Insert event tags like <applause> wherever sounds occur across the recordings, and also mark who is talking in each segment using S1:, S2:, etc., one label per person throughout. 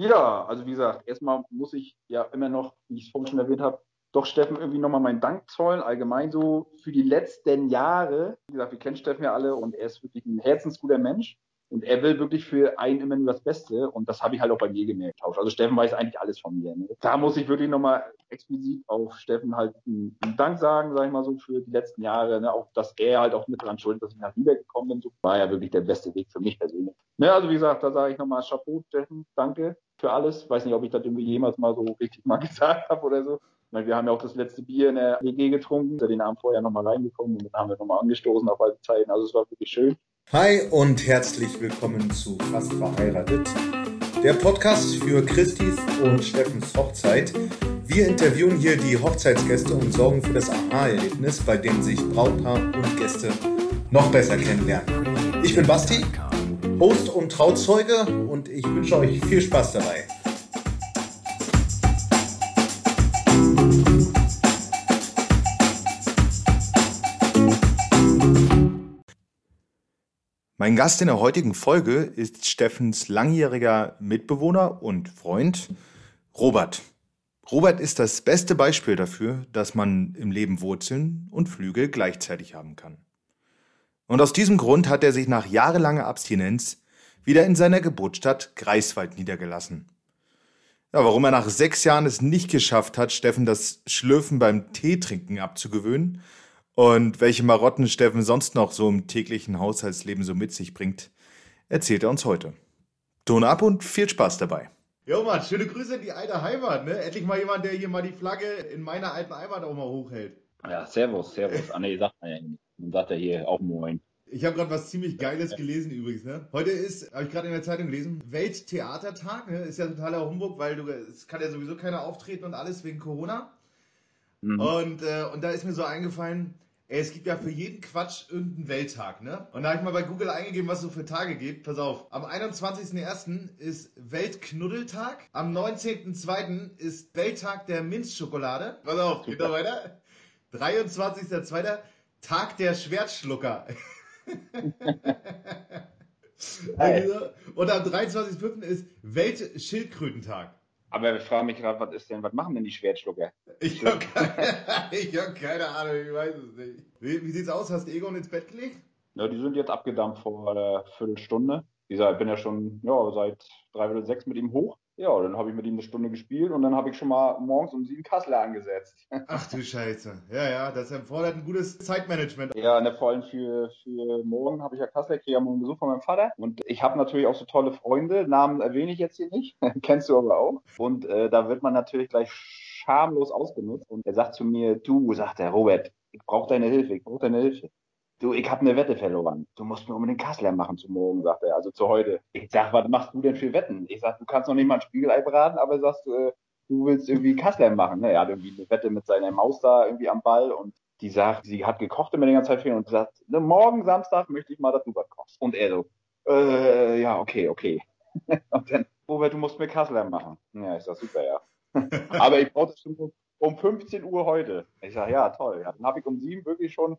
S1: Ja, also wie gesagt, erstmal muss ich ja immer noch, wie ich es vorhin schon erwähnt habe, doch Steffen irgendwie nochmal meinen Dank zollen, allgemein so für die letzten Jahre. Wie gesagt, wir kennen Steffen ja alle und er ist wirklich ein herzensguter Mensch. Und er will wirklich für einen immer nur das Beste. Und das habe ich halt auch bei mir gemerkt. Also Steffen weiß eigentlich alles von mir. Ne? Da muss ich wirklich nochmal explizit auf Steffen halt einen, Dank sagen, sage ich mal so, für die letzten Jahre. Ne? Auch, dass er halt auch mit dran schuld, dass ich nach Lübeck gekommen bin. So war ja wirklich der beste Weg für mich persönlich. Ne? Also wie gesagt, da sage ich nochmal Chapeau, Steffen, danke für alles. Weiß nicht, ob ich das irgendwie jemals mal so richtig mal <laughs> gesagt habe oder so. Wir haben ja auch das letzte Bier in der WG getrunken, den Abend vorher nochmal reingekommen und dann haben wir nochmal angestoßen auf alte Zeiten. Also es war wirklich schön.
S2: Hi und herzlich willkommen zu Fast verheiratet, der Podcast für Christis und Steffens Hochzeit. Wir interviewen hier die Hochzeitsgäste und sorgen für das Aha-Erlebnis, bei dem sich Brautpaar und Gäste noch besser kennenlernen. Ich bin Basti, Host und Trauzeuge und ich wünsche euch viel Spaß dabei. Mein Gast in der heutigen Folge ist Steffens langjähriger Mitbewohner und Freund Robert. Robert ist das beste Beispiel dafür, dass man im Leben Wurzeln und Flügel gleichzeitig haben kann. Und aus diesem Grund hat er sich nach jahrelanger Abstinenz wieder in seiner Geburtsstadt Greifswald niedergelassen. Ja, warum er nach sechs Jahren es nicht geschafft hat, Steffen das Schlürfen beim Teetrinken abzugewöhnen, und welche Marotten Steffen sonst noch so im täglichen Haushaltsleben so mit sich bringt, erzählt er uns heute. Ton ab und viel Spaß dabei.
S3: Jo Mann, schöne Grüße in die alte Heimat, ne? Endlich mal jemand, der hier mal die Flagge in meiner alten Heimat auch mal hochhält.
S1: Ja, servus, servus. Ah nee, sagt man ja nicht. Dann sagt er hier auch Moin.
S3: Ich habe gerade was ziemlich Geiles gelesen übrigens. Ne? Heute ist, habe ich gerade in der Zeitung gelesen, Welttheatertag. Ne? Ist ja totaler Humbug, weil du, es kann ja sowieso keiner auftreten und alles wegen Corona. Mhm. Und, äh, und da ist mir so eingefallen, Ey, es gibt ja für jeden Quatsch irgendeinen Welttag, ne? Und da habe ich mal bei Google eingegeben, was es so für Tage gibt. Pass auf. Am 21.01. ist Weltknuddeltag. Am 19.02. ist Welttag der Minzschokolade. Pass auf, geht <laughs> da weiter. 23.02. Tag der Schwertschlucker. <laughs> Und am 23.05. ist Weltschildkrötentag.
S1: Aber ich frage mich gerade, was ist denn, was machen denn die Schwertschlucker?
S3: Ich habe keine, <laughs> hab keine Ahnung, ich weiß es nicht. Wie, wie sieht's aus? Hast du Egon ins Bett gelegt?
S1: Ja, die sind jetzt abgedampft vor einer Viertelstunde. Ich bin ja schon ja, seit dreiviertel sechs mit ihm hoch. Ja, dann habe ich mit ihm eine Stunde gespielt und dann habe ich schon mal morgens um sieben Kassler angesetzt. <laughs>
S3: Ach du Scheiße. Ja, ja, das erfordert ein gutes Zeitmanagement.
S1: Ja, ne, vor allem für, für morgen habe ich ja Kassler, kriege ja morgen Besuch von meinem Vater. Und ich habe natürlich auch so tolle Freunde, Namen erwähne ich jetzt hier nicht, <laughs> kennst du aber auch. Und äh, da wird man natürlich gleich schamlos ausgenutzt. Und er sagt zu mir, du, sagt er, Robert, ich brauche deine Hilfe, ich brauche deine Hilfe. Du, ich habe eine Wette verloren. Du musst mir unbedingt Kassler machen zu morgen, sagt er, also zu heute. Ich sag, was machst du denn für Wetten? Ich sag, du kannst noch nicht mal ein Spiegelei braten, aber sagst, äh, du willst irgendwie Kassler machen. Ne? Er hat irgendwie eine Wette mit seiner Maus da irgendwie am Ball und die sagt, sie hat gekocht immer die ganze Zeit ihn und sagt, ne, morgen Samstag möchte ich mal, dass du was kochst. Und er so, äh, ja, okay, okay. <laughs> und dann, Robert, du musst mir Kassler machen. Ja, ich sag, super, ja. <laughs> aber ich brauche das schon um 15 Uhr heute. Ich sag, ja, toll. Ja, dann habe ich um sieben wirklich schon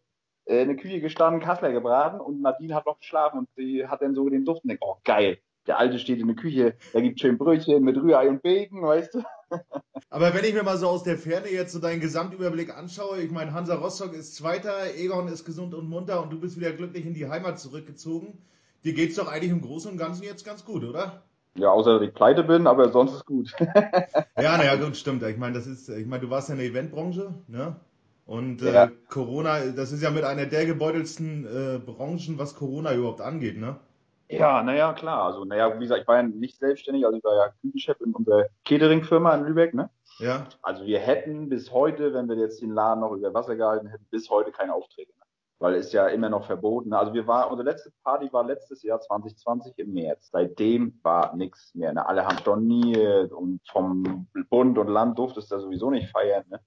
S1: äh, in der Küche gestanden, Kassler gebraten und Nadine hat noch geschlafen und sie hat dann so den Duft und denkt, oh geil, der Alte steht in der Küche, da gibt schön Brötchen mit Rührei und Bacon, weißt du. <laughs>
S3: Aber wenn ich mir mal so aus der Ferne jetzt so deinen Gesamtüberblick anschaue, ich meine, Hansa Rostock ist Zweiter, Egon ist gesund und munter und du bist wieder glücklich in die Heimat zurückgezogen. Dir geht's doch eigentlich im Großen und Ganzen jetzt ganz gut, oder?
S1: Ja, außer dass ich pleite bin, aber sonst ist gut. <laughs>
S3: ja, naja, gut, stimmt. Ich meine, das ist, ich meine, du warst ja in der Eventbranche, ne? Und äh, ja. Corona, das ist ja mit einer der gebeutelsten äh, Branchen, was Corona überhaupt angeht, ne?
S1: Ja, naja, klar. Also, naja, wie gesagt, ich war ja nicht selbstständig, also ich war ja Küchenchef in unserer Catering-Firma in Lübeck, ne?
S3: Ja.
S1: Also wir hätten bis heute, wenn wir jetzt den Laden noch über Wasser gehalten hätten, bis heute keine Aufträge mehr. Weil es ja immer noch verboten. Also wir waren, unsere letzte Party war letztes Jahr 2020 im März. Seitdem war nichts mehr. Ne? Alle haben storniert und vom Bund und Land durfte es da sowieso nicht feiern. Ne?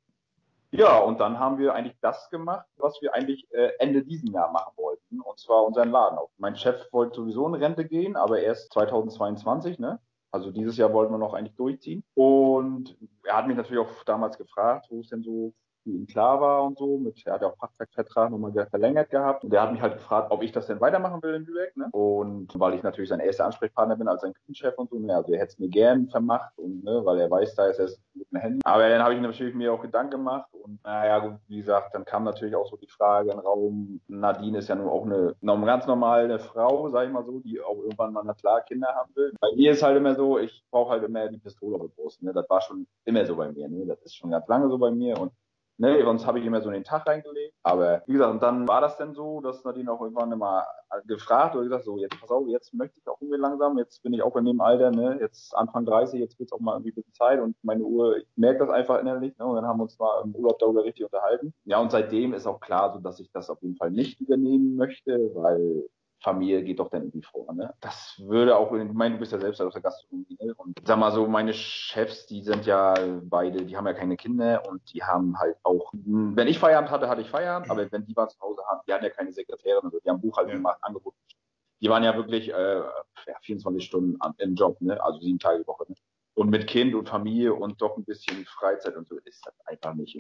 S1: Ja, und dann haben wir eigentlich das gemacht, was wir eigentlich äh, Ende diesen Jahr machen wollten, und zwar unseren Laden auf. Mein Chef wollte sowieso in Rente gehen, aber erst 2022, ne? Also dieses Jahr wollten wir noch eigentlich durchziehen. Und er hat mich natürlich auch damals gefragt, wo es denn so für ihn klar war und so. Mit, er hat ja auch Fachvertrag nochmal verlängert gehabt. Und der hat mich halt gefragt, ob ich das denn weitermachen will in Lübeck. Ne? Und weil ich natürlich sein erster Ansprechpartner bin als sein Küchenchef und so. Ne? Also er hätte es mir gern vermacht, und, ne? weil er weiß, da ist er mit den Händen. Aber dann habe ich natürlich mir auch Gedanken gemacht. Und naja, wie gesagt, dann kam natürlich auch so die Frage in den Raum, Nadine ist ja nun auch eine, eine ganz normale Frau, sag ich mal so, die auch irgendwann mal, na klar, Kinder haben will. Bei mir ist halt immer so, ich brauche halt immer die Pistole auf der Brust. Ne? Das war schon immer so bei mir. Ne? Das ist schon ganz lange so bei mir. Und Ne, sonst habe ich immer so in den Tag reingelegt. Aber wie gesagt, und dann war das denn so, dass Nadine auch irgendwann immer gefragt oder gesagt, so, jetzt pass auf, jetzt möchte ich auch irgendwie langsam, jetzt bin ich auch in dem Alter, ne, jetzt Anfang 30, jetzt wird es auch mal irgendwie ein bisschen Zeit und meine Uhr, ich merke das einfach innerlich, ne, und dann haben wir uns mal im Urlaub darüber richtig unterhalten. Ja, und seitdem ist auch klar, so dass ich das auf jeden Fall nicht übernehmen möchte, weil Familie geht doch dann irgendwie vor. Ne? Das würde auch, ich meine, du bist ja selbst aus der Gastronomie. Ne? Und sag mal so, meine Chefs, die sind ja beide, die haben ja keine Kinder und die haben halt auch, wenn ich Feierabend hatte, hatte ich Feierabend, aber wenn die mal zu Hause haben, die hatten ja keine Sekretärin, also die haben Buchhaltung gemacht, angeboten. Die waren ja wirklich äh, ja, 24 Stunden im Job, ne? also sieben Tage die Woche. Ne? Und mit Kind und Familie und doch ein bisschen Freizeit und so ist das einfach nicht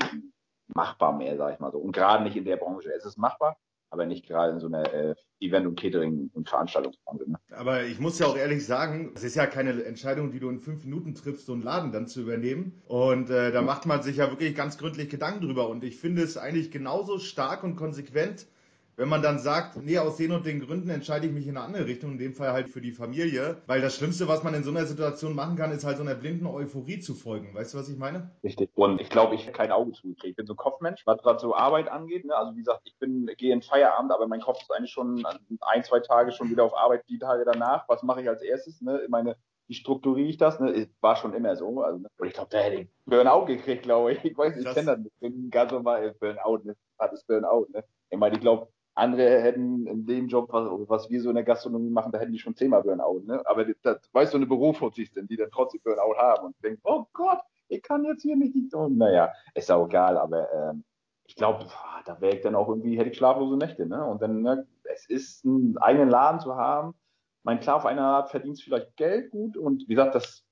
S1: machbar mehr, sag ich mal so. Und gerade nicht in der Branche. Es ist machbar, aber nicht gerade in so einer äh, Event- und Catering- und Veranstaltungsbranche. Ne?
S3: Aber ich muss ja auch ehrlich sagen, es ist ja keine Entscheidung, die du in fünf Minuten triffst, so einen Laden dann zu übernehmen. Und äh, da macht man sich ja wirklich ganz gründlich Gedanken drüber. Und ich finde es eigentlich genauso stark und konsequent, wenn man dann sagt, nee, aus den und den Gründen entscheide ich mich in eine andere Richtung, in dem Fall halt für die Familie, weil das Schlimmste, was man in so einer Situation machen kann, ist halt so einer blinden Euphorie zu folgen. Weißt du, was ich meine?
S1: Richtig. Und ich glaube, ich habe kein Auge zugekriegt. Ich bin so ein Kopfmensch, was gerade so Arbeit angeht. Ne? Also wie gesagt, ich bin, gehe in Feierabend, aber mein Kopf ist eigentlich schon ein, zwei Tage schon wieder auf Arbeit, die Tage danach. Was mache ich als erstes? Ne? Meine wie strukturiere ich das? Ne? War schon immer so. Also, ne? und ich glaube, da hätte ich Burnout gekriegt, glaube ich. Ich weiß nicht, ich kenne das nicht. Ich bin ganz normal Burnout, ne? Hat Burnout, ne? Ich meine, ich glaube, andere hätten in dem Job, was, was wir so in der Gastronomie machen, da hätten die schon zehnmal Burnout. Ne? Aber das, das, weißt du, eine Berufspolizistin, die dann trotzdem Burnout haben und denkt, oh Gott, ich kann jetzt hier nicht tun. Naja, ist auch egal, aber ähm, ich glaube, da wäre ich dann auch irgendwie, hätte ich schlaflose Nächte. Ne? Und dann, ne, es ist einen eigenen Laden zu haben. Mein klar, auf einer Art verdienst vielleicht Geld gut und wie gesagt, das,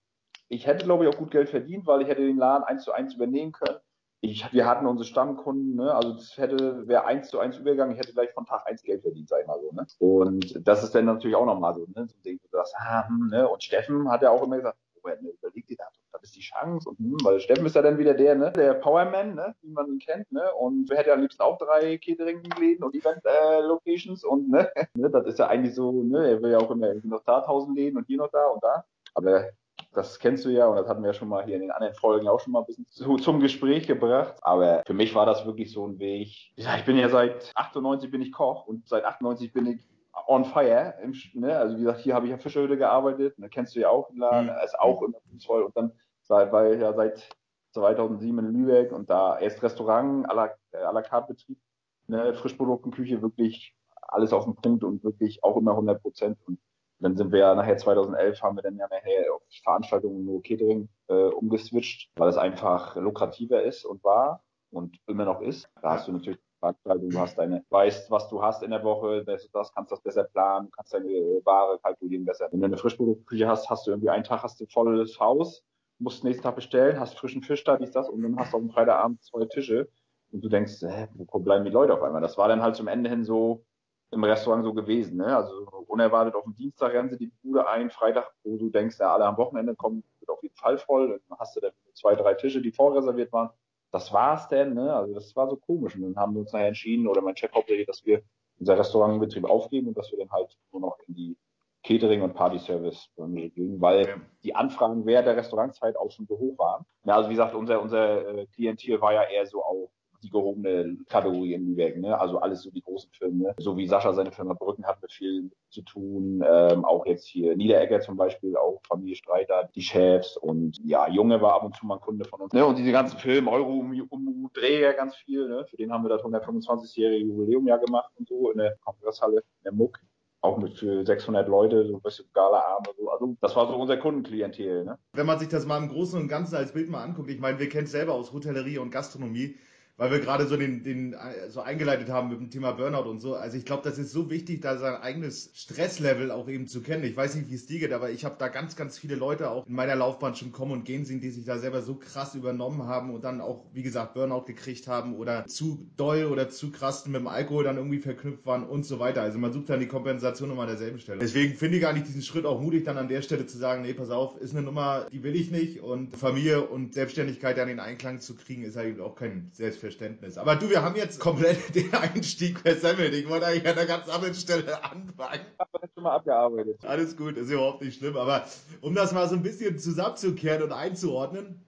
S1: ich hätte, glaube ich, auch gut Geld verdient, weil ich hätte den Laden eins zu eins übernehmen können ich, wir hatten unsere Stammkunden, ne? also das hätte, wäre eins zu eins übergegangen, ich hätte gleich von Tag eins Geld verdient, sag ich mal so. Ne? Und das ist dann natürlich auch nochmal so, ne? so ein Ding, du sagst, ah, hm, ne? und Steffen hat ja auch immer gesagt, Robert, ne, überleg dir das, das ist die Chance. Und, hm, weil Steffen ist ja dann wieder der, ne? der Powerman, ne? wie man ihn kennt, ne? und er hätte ja am liebsten auch drei Catering-Läden und Event-Locations und ne? <laughs> ne, das ist ja eigentlich so, ne? er will ja auch immer noch da tausend Läden und hier noch da und da. Aber das kennst du ja und das hatten wir ja schon mal hier in den anderen Folgen auch schon mal ein bisschen zu, zum Gespräch gebracht. Aber für mich war das wirklich so ein Weg. Ja, ich bin ja seit 98 bin ich Koch und seit 98 bin ich on fire. Im, ne? Also wie gesagt, hier habe ich ja Fischerhütte gearbeitet. Da kennst du ja auch den Laden. Mhm. Ist auch immer voll. Und dann seit, weil ja seit 2007 in Lübeck und da erst Restaurant, à la, à la carte Betrieb, ne? Frischproduktenküche, wirklich alles auf den Punkt und wirklich auch immer 100 Prozent. Und dann sind wir ja nachher 2011 haben wir dann ja nachher auf Veranstaltungen nur Catering äh, umgeswitcht, weil es einfach lukrativer ist und war und immer noch ist. Da hast du natürlich Veranstaltungen, du hast deine, weißt, was du hast in der Woche, das, das kannst das besser planen, kannst deine Ware kalkulieren besser. Wenn du eine Frischproduktküche hast, hast du irgendwie einen Tag hast du volles Haus, musst nächsten Tag bestellen, hast frischen Fisch da, dies, das und dann hast du dem Freitagabend zwei Tische und du denkst, hä, wo bleiben die Leute auf einmal? Das war dann halt zum Ende hin so, im Restaurant so gewesen. Ne? Also unerwartet auf dem Dienstag rennen sie die Bude ein, Freitag, wo du denkst, ja, alle am Wochenende kommen, wird auf jeden Fall voll. Dann hast du dann zwei, drei Tische, die vorreserviert waren. Das war's denn, ne? Also das war so komisch. Und dann haben wir uns nachher entschieden, oder mein Chef hauptsächlich, dass wir unser Restaurantbetrieb aufgeben und dass wir dann halt nur noch in die Catering- und Party-Service gehen, weil ja. die Anfragen während der Restaurantzeit auch schon so hoch waren. Ja, also wie gesagt, unser, unser äh, Klientel war ja eher so auch die gehobene Kategorie in Lübeck. Ne? Also alles so die großen Filme. So wie Sascha seine Firma Brücken hat mit viel zu tun. Ähm, auch jetzt hier Niederegger zum Beispiel, auch Familie Streiter, die Chefs und ja, Junge war ab und zu mal ein Kunde von uns. Ne? Und diese ganzen Filme, Euro um, Dreher ganz viel. Ne? Für den haben wir das 125-jährige Jubiläum ja gemacht und so in der Kongresshalle, in der Muck auch mit für 600 Leute, so ein bisschen Gala-Abend so. Also das war so unser Kundenklientel. Ne?
S3: Wenn man sich das mal im Großen und Ganzen als Bild mal anguckt, ich meine, wir kennen es selber aus Hotellerie und Gastronomie, weil wir gerade so den, den so eingeleitet haben mit dem Thema Burnout und so. Also ich glaube, das ist so wichtig, da sein eigenes Stresslevel auch eben zu kennen. Ich weiß nicht, wie es dir geht, aber ich habe da ganz, ganz viele Leute auch in meiner Laufbahn schon kommen und gehen sehen, die sich da selber so krass übernommen haben und dann auch, wie gesagt, Burnout gekriegt haben oder zu doll oder zu krass mit dem Alkohol dann irgendwie verknüpft waren und so weiter. Also man sucht dann die Kompensation immer an derselben Stelle. Deswegen finde ich eigentlich diesen Schritt auch mutig, dann an der Stelle zu sagen, nee, pass auf, ist eine Nummer, die will ich nicht und Familie und Selbstständigkeit dann in Einklang zu kriegen, ist halt auch kein Selbstverständnis. Aber du, wir haben jetzt komplett <laughs> den Einstieg versemmelt. Ich wollte eigentlich an einer ganz anderen Stelle anfangen. Ich habe schon mal abgearbeitet. Alles gut, ist überhaupt nicht schlimm. Aber um das mal so ein bisschen zusammenzukehren und einzuordnen,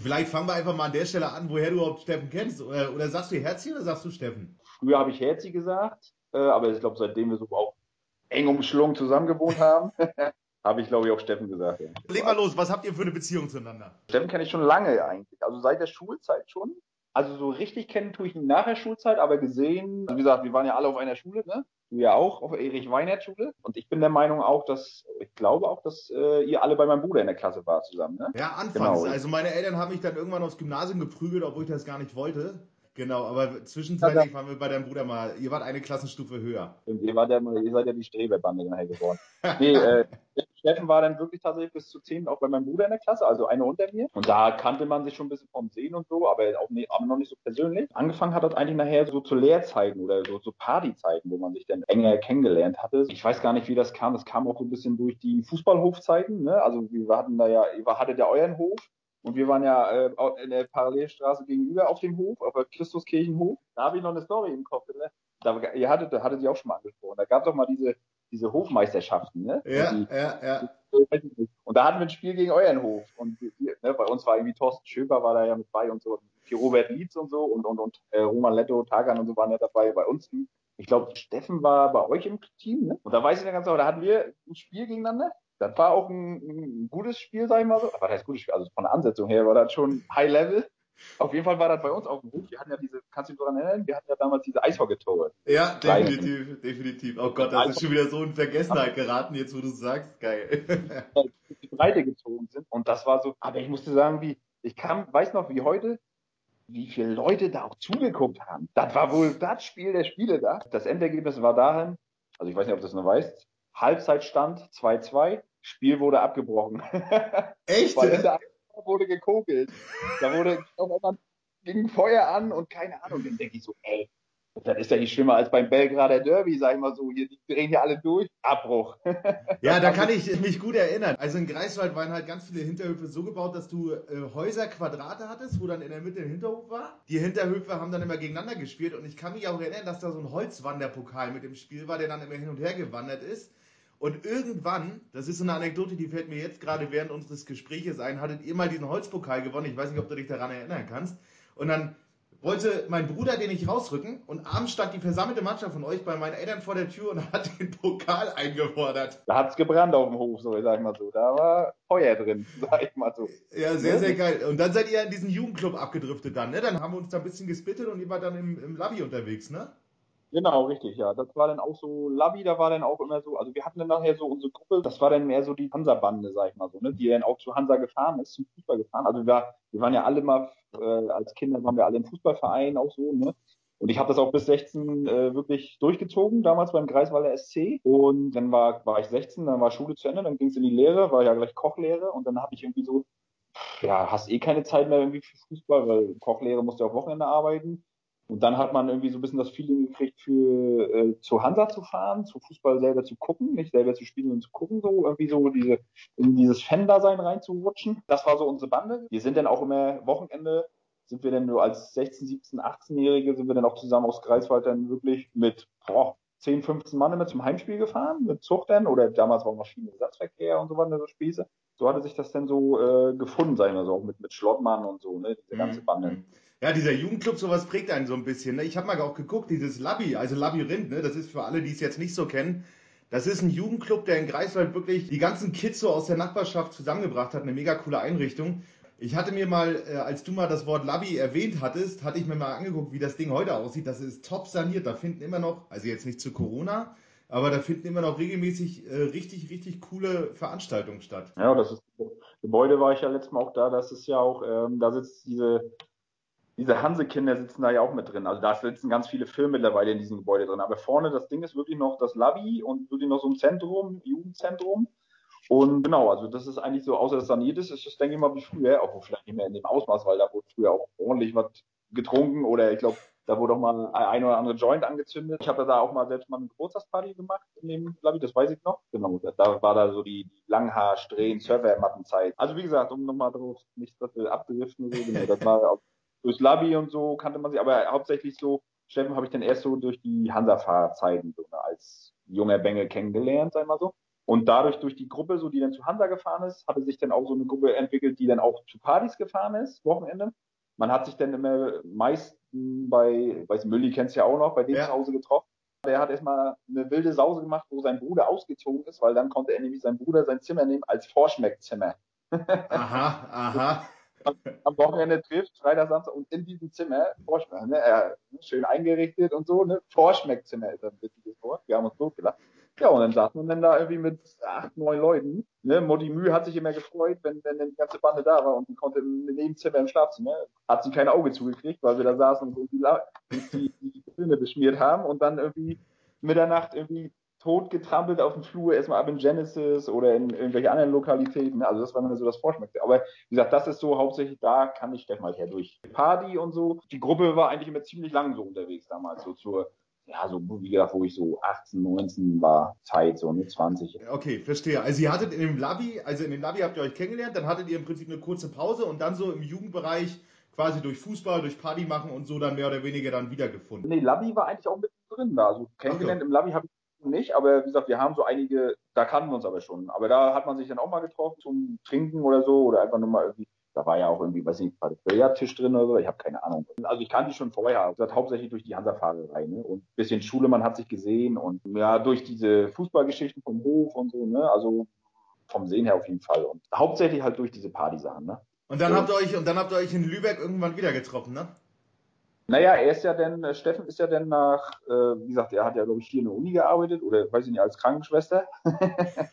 S3: Vielleicht fangen wir einfach mal an der Stelle an, woher du überhaupt Steffen kennst. Oder, oder sagst du Herzi oder sagst du Steffen?
S1: Früher habe ich Herzi gesagt, äh, aber ich glaube, seitdem wir so auch eng umschlungen zusammengewohnt haben, <laughs> habe ich, glaube ich, auch Steffen gesagt. Ja.
S3: Leg mal los, was habt ihr für eine Beziehung zueinander?
S1: Steffen kenne ich schon lange eigentlich. Also seit der Schulzeit schon. Also so richtig kennen tue ich ihn nach der Schulzeit, aber gesehen, also wie gesagt, wir waren ja alle auf einer Schule, ne? Du ja auch auf der Erich Weinert Schule. Und ich bin der Meinung auch, dass, ich glaube auch, dass äh, ihr alle bei meinem Bruder in der Klasse wart zusammen, ne?
S3: Ja, anfangs. Genau. Also meine Eltern haben mich dann irgendwann aufs Gymnasium geprügelt, obwohl ich das gar nicht wollte. Genau, aber zwischenzeitlich waren wir bei deinem Bruder mal, ihr wart eine Klassenstufe höher.
S1: Und ihr, wart ja, ihr seid ja die Streberbande nachher geworden. <laughs> nee, äh, Steffen war dann wirklich tatsächlich bis zu zehn auch bei meinem Bruder in der Klasse, also eine unter mir. Und da kannte man sich schon ein bisschen vom Sehen und so, aber auch nicht, aber noch nicht so persönlich. Angefangen hat das eigentlich nachher so zu Lehrzeiten oder so zu Partyzeiten, wo man sich dann enger kennengelernt hatte. Ich weiß gar nicht, wie das kam. Das kam auch so ein bisschen durch die Fußballhofzeiten. Ne? Also wir hatten da ja, ihr hattet ja euren Hof und wir waren ja äh, in der Parallelstraße gegenüber auf dem Hof, auf der Christuskirchenhof. Da habe ich noch eine Story im Kopf. Ne? Da, ihr hattet, hattet sie auch schon mal angesprochen. Da gab es doch mal diese, diese Hofmeisterschaften. Ne?
S3: Ja, die, ja, ja.
S1: Und da hatten wir ein Spiel gegen euren Hof. Und wir, ne, bei uns war irgendwie Thorsten Schöber war da ja mit bei und so. Und Robert Lietz und so und, und, und äh, Roman Letto, Tagan und so waren ja dabei. Bei uns, ich glaube, Steffen war bei euch im Team. Ne? Und da weiß ich ja ganz genau, da hatten wir ein Spiel gegeneinander. Das war auch ein, ein, gutes Spiel, sag ich mal so. Aber das heißt gutes Spiel, also von der Ansetzung her war das schon High Level. Auf jeden Fall war das bei uns auf dem Hof. Wir hatten ja diese, kannst du dich daran erinnern? Wir hatten ja damals diese Eishockey-Tore.
S3: Ja, definitiv, definitiv. Oh Gott, das ist schon wieder so in Vergessenheit geraten, jetzt wo du sagst. Geil. <laughs>
S1: die Breite gezogen sind. Und das war so, aber ich musste sagen, wie, ich kam, weiß noch wie heute, wie viele Leute da auch zugeguckt haben. Das war wohl das Spiel der Spiele da. Das Endergebnis war dahin, also ich weiß nicht, ob du das noch weißt, Halbzeitstand 2-2, Spiel wurde abgebrochen.
S3: Echt? <laughs>
S1: Weil in der wurde gekokelt. Da wurde auf einmal ging Feuer an und keine Ahnung. Dann denke ich so, ey, das ist ja nicht schlimmer als beim Belgrader Derby, sag ich mal so. Hier, die drehen ja alle durch. Abbruch. <laughs>
S3: ja, da kann ich mich gut erinnern. Also in Greifswald waren halt ganz viele Hinterhöfe so gebaut, dass du äh, Häuser Quadrate hattest, wo dann in der Mitte ein Hinterhof war. Die Hinterhöfe haben dann immer gegeneinander gespielt und ich kann mich auch erinnern, dass da so ein Holzwanderpokal mit im Spiel war, der dann immer hin und her gewandert ist. Und irgendwann, das ist so eine Anekdote, die fällt mir jetzt gerade während unseres Gespräches ein, hattet ihr mal diesen Holzpokal gewonnen. Ich weiß nicht, ob du dich daran erinnern kannst. Und dann wollte mein Bruder den nicht rausrücken und abends stand die versammelte Mannschaft von euch bei meinen Eltern vor der Tür und <laughs> hat den Pokal eingefordert.
S1: Da hat's gebrannt auf dem Hof, so sag ich mal so. Da war Feuer drin, <laughs> sag ich mal so.
S3: Ja, sehr, sehr geil. Und dann seid ihr in diesen Jugendclub abgedriftet dann, ne? Dann haben wir uns da ein bisschen gesplittet und ihr wart dann im, im Labi unterwegs, ne?
S1: Genau, richtig, ja. Das war dann auch so, Labi, da war dann auch immer so, also wir hatten dann nachher so unsere Gruppe, das war dann mehr so die Hansa-Bande, sag ich mal so, ne, die dann auch zu Hansa gefahren ist, zum Fußball gefahren. Also wir, wir waren ja alle mal, äh, als Kinder waren wir alle im Fußballverein auch so, ne. Und ich habe das auch bis 16 äh, wirklich durchgezogen, damals beim Greifswalder SC. Und dann war, war ich 16, dann war Schule zu Ende, dann ging es in die Lehre, war ja gleich Kochlehre und dann habe ich irgendwie so, ja, hast eh keine Zeit mehr irgendwie für Fußball, weil Kochlehre musst du auf Wochenende arbeiten. Und dann hat man irgendwie so ein bisschen das Feeling gekriegt, für äh, zu Hansa zu fahren, zu Fußball selber zu gucken, nicht selber zu spielen, sondern zu gucken, so irgendwie so diese in dieses Fan-Dasein reinzurutschen. Das war so unsere Bande. Wir sind dann auch immer Wochenende sind wir denn nur als 16, 17, 18-Jährige sind wir dann auch zusammen aus Greifswald dann wirklich mit boah, 10, 15 Mann immer zum Heimspiel gefahren, mit Zuchtern oder damals war auch Maschinenersatzverkehr und so weiter, so Spieße. So hatte sich das dann so äh, gefunden, sagen wir so, auch mit, mit Schlottmann und so, ne, diese ganze Bande.
S3: Ja, dieser Jugendclub, sowas prägt einen so ein bisschen. Ne? Ich habe mal auch geguckt, dieses Labi, also Labyrinth, ne? das ist für alle, die es jetzt nicht so kennen, das ist ein Jugendclub, der in Greifswald wirklich die ganzen Kids so aus der Nachbarschaft zusammengebracht hat. Eine mega coole Einrichtung. Ich hatte mir mal, äh, als du mal das Wort Labi erwähnt hattest, hatte ich mir mal angeguckt, wie das Ding heute aussieht. Das ist top saniert. Da finden immer noch, also jetzt nicht zu Corona, aber da finden immer noch regelmäßig äh, richtig, richtig coole Veranstaltungen statt.
S1: Ja, das ist Gebäude war ich ja letztes Mal auch da. Das ist ja auch, ähm, da sitzt diese diese Hanse-Kinder sitzen da ja auch mit drin. Also da sitzen ganz viele Firmen mittlerweile in diesem Gebäude drin. Aber vorne das Ding ist wirklich noch das Labi und wirklich noch so ein Zentrum, Jugendzentrum. Und genau, also das ist eigentlich so, außer dass saniert ist, ist das, denke ich mal, wie früher, auch vielleicht nicht mehr in dem Ausmaß, weil da wurde früher auch ordentlich was getrunken oder ich glaube, da wurde auch mal ein oder andere Joint angezündet. Ich habe da auch mal selbst mal eine Geburtstagsparty gemacht in dem Labi, das weiß ich noch. Genau, da war da so die, Langhaar, Strähnen, Servermattenzeit. Also wie gesagt, um nochmal drauf nicht abzudriften, so, genau, das war durchs Labi und so kannte man sie, aber hauptsächlich so, Steffen habe ich dann erst so durch die Hansa-Fahrzeiten so, ne, als junger Bengel kennengelernt, sag mal so. Und dadurch, durch die Gruppe, so die dann zu Hansa gefahren ist, hatte sich dann auch so eine Gruppe entwickelt, die dann auch zu Partys gefahren ist, Wochenende. Man hat sich dann immer meist bei, weiß Mülli kennst ja auch noch, bei dem ja. zu Hause getroffen. Der hat erstmal eine wilde Sause gemacht, wo sein Bruder ausgezogen ist, weil dann konnte er nämlich sein Bruder sein Zimmer nehmen als Vorschmeckzimmer.
S3: aha, aha <laughs>
S1: am Wochenende trifft, Freitag, Samstag und in diesem Zimmer, Vorschmeck, ne, äh, schön eingerichtet und so, ne, Vorschmeckzimmer ist ein wichtiges Wort. Wir haben uns totgelacht. Ja, und dann saß man dann da irgendwie mit acht, neun Leuten. Ne? Mutti Mühe hat sich immer gefreut, wenn, wenn die ganze Bande da war und die konnte im Nebenzimmer im Schlafzimmer, hat sie kein Auge zugekriegt, weil wir da saßen und irgendwie die, die Filme beschmiert haben und dann irgendwie Mitternacht irgendwie tot getrampelt auf dem Flur, erstmal ab in Genesis oder in irgendwelche anderen Lokalitäten. Also das war mir so das Vorschmeckte. Aber wie gesagt, das ist so hauptsächlich, da kann ich Steffen halt her durch. Party und so. Die Gruppe war eigentlich immer ziemlich lang so unterwegs damals, so zur ja, so wie gesagt, wo ich so 18, 19 war, Zeit, so mit 20.
S3: Okay, verstehe. Also ihr hattet in dem Labi, also in dem Labi habt ihr euch kennengelernt, dann hattet ihr im Prinzip eine kurze Pause und dann so im Jugendbereich quasi durch Fußball, durch Party machen und so dann mehr oder weniger dann wiedergefunden.
S1: Nee, Labi war eigentlich auch mittendrin da. Also kennengelernt so. im Labi habe ich nicht, aber wie gesagt, wir haben so einige, da kannten wir uns aber schon. Aber da hat man sich dann auch mal getroffen zum Trinken oder so oder einfach nur mal irgendwie, da war ja auch irgendwie, weiß nicht, ein Billardtisch drin oder so, ich habe keine Ahnung. Also ich kannte die schon vorher, gesagt, hauptsächlich durch die Hansa-Fahrerei, ne? Und ein bisschen Schule, man hat sich gesehen und ja, durch diese Fußballgeschichten vom Hof und so, ne? Also vom Sehen her auf jeden Fall. Und hauptsächlich halt durch diese Partysachen, ne?
S3: Und dann so. habt ihr euch, und dann habt ihr euch in Lübeck irgendwann wieder getroffen, ne?
S1: Naja, er ist ja dann, äh, Steffen ist ja dann nach, äh, wie gesagt, er hat ja, glaube ich, hier in der Uni gearbeitet oder weiß ich nicht, als Krankenschwester. <laughs>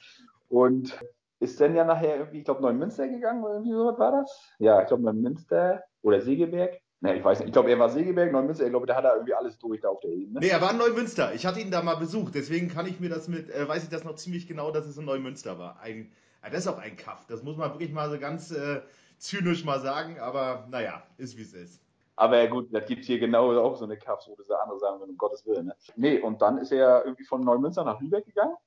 S1: und ist dann ja nachher irgendwie, ich glaube, Neumünster gegangen oder irgendwie so war das? Ja, ich glaube Neumünster oder Segeberg. Ne, ich weiß nicht. Ich glaube, er war Segeberg, Neumünster. Ich glaube, da hat er irgendwie alles durch da auf der Ebene.
S3: Nee, er war in Neumünster. Ich hatte ihn da mal besucht. Deswegen kann ich mir das mit, äh, weiß ich das noch ziemlich genau, dass es in Neumünster war. Ein, äh, das ist auch ein Kaff. Das muss man wirklich mal so ganz äh, zynisch mal sagen. Aber naja, ist wie es ist.
S1: Aber gut, das gibt hier genau auch so eine Kaffs, wo diese andere sagen, um Gottes Willen. Ne? Nee, und dann ist er irgendwie von Neumünster nach Lübeck gegangen.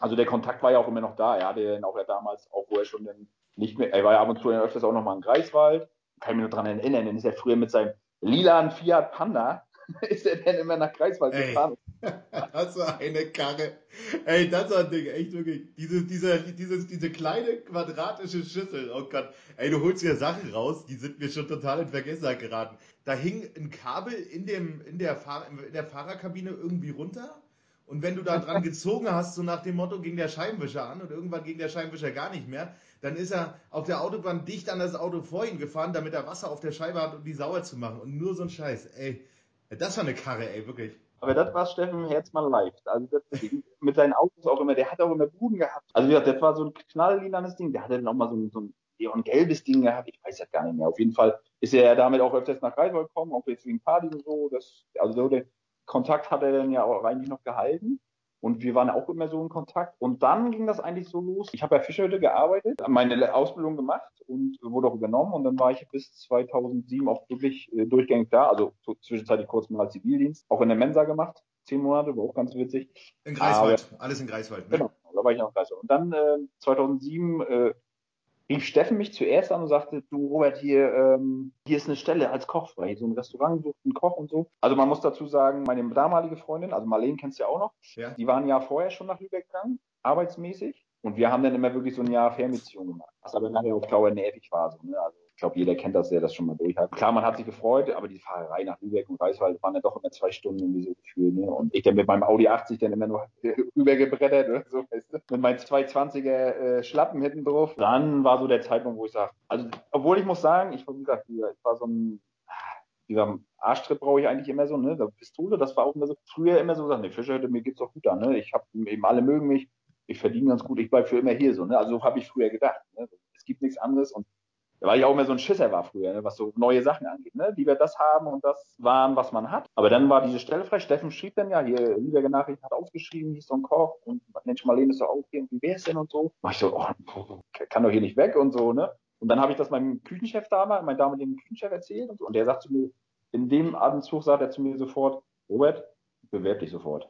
S1: Also der Kontakt war ja auch immer noch da. Er hatte dann auch ja damals, auch wo er schon nicht mehr, er war ja ab und zu öfters auch noch mal in Greifswald. Kann ich mich nur daran erinnern, dann ist er früher mit seinem lilanen Fiat Panda <laughs> ist er dann immer nach Greifswald Ey, gefahren. <laughs>
S3: das war eine Karre. Ey, das war ein Ding, echt wirklich. Diese, diese, diese, diese kleine quadratische Schüssel, oh Gott. Ey, du holst hier Sachen raus, die sind mir schon total in Vergessenheit geraten. Da hing ein Kabel in, dem, in, der, Fahr in der Fahrerkabine irgendwie runter. Und wenn du da dran <laughs> gezogen hast, so nach dem Motto, ging der Scheibenwischer an und irgendwann ging der Scheibenwischer gar nicht mehr, dann ist er auf der Autobahn dicht an das Auto vor ihm gefahren, damit er Wasser auf der Scheibe hat, um die sauer zu machen. Und nur so ein Scheiß, ey. Das war eine Karre, ey, wirklich.
S1: Aber das war Steffen Herzmann live. Also das, mit seinen Autos auch immer, der hat auch immer Buden gehabt. Also wie gesagt, das war so ein knalllilanes Ding. Der hatte dann auch mal so ein, so ein neongelbes Ding gehabt. Ich weiß das gar nicht mehr. Auf jeden Fall ist er ja damit auch öfters nach Greifswald gekommen, auch jetzt wegen Party und so. Das, also so der Kontakt hat er dann ja auch eigentlich noch gehalten. Und wir waren auch immer so in Kontakt. Und dann ging das eigentlich so los. Ich habe bei Fischhütte gearbeitet, meine Ausbildung gemacht und wurde auch übernommen. Und dann war ich bis 2007 auch wirklich äh, durchgängig da. Also zwischenzeitlich kurz mal Zivildienst. Auch in der Mensa gemacht. Zehn Monate, war auch ganz witzig.
S3: In Greifswald. Alles in Greifswald.
S1: Ne? Genau, da war ich noch in Greifswald. Und dann äh, 2007 äh, rief Steffen mich zuerst an und sagte, du Robert, hier, ähm, hier ist eine Stelle als Koch frei. So ein Restaurant sucht einen Koch und so. Also man muss dazu sagen, meine damalige Freundin, also Marlene kennst du ja auch noch, ja. die waren ja vorher schon nach Lübeck gegangen, arbeitsmäßig. Und wir haben dann immer wirklich so ein Jahr Fernbeziehung gemacht. Was aber nachher auf Dauer nervig war. So, ne? Also ich glaube, jeder kennt das, der das schon mal durch hat. Klar, man hat sich gefreut, aber die Fahrerei nach Lübeck und Greifswald waren ja doch immer zwei Stunden irgendwie so gefühlt. Ne? Und ich dann mit meinem Audi 80 dann immer nur <laughs> rübergebrettert oder so, weißt du? Mit meinen 220er äh, Schlappen hinten drauf. Dann war so der Zeitpunkt, wo ich sage, also, obwohl ich muss sagen, ich, wie gesagt, ich war so ein, dieser Arschtritt brauche ich eigentlich immer so, ne? Der Pistole, das war auch immer so, früher immer so ne, Fischer, mir geht's doch gut an, ne? Ich habe eben alle mögen mich, ich verdiene ganz gut, ich bleibe für immer hier so, ne? Also so habe ich früher gedacht. Ne? Es gibt nichts anderes und weil ich auch immer so ein Schisser war früher, ne, was so neue Sachen angeht. Ne? Lieber das haben und das waren, was man hat. Aber dann war diese Stelle frei. Steffen schrieb dann ja, hier, Lieber Nachricht hat aufgeschrieben, hieß so ein Koch und Mensch, Marlene ist so auch hier, wie wär's denn und so. Mach ich so, oh, kann doch hier nicht weg und so, ne? Und dann habe ich das meinem Küchenchef damals, meinem damaligen Küchenchef erzählt und so. Und der sagt zu mir, in dem Abendzug sagt er zu mir sofort, Robert, bewerb dich sofort.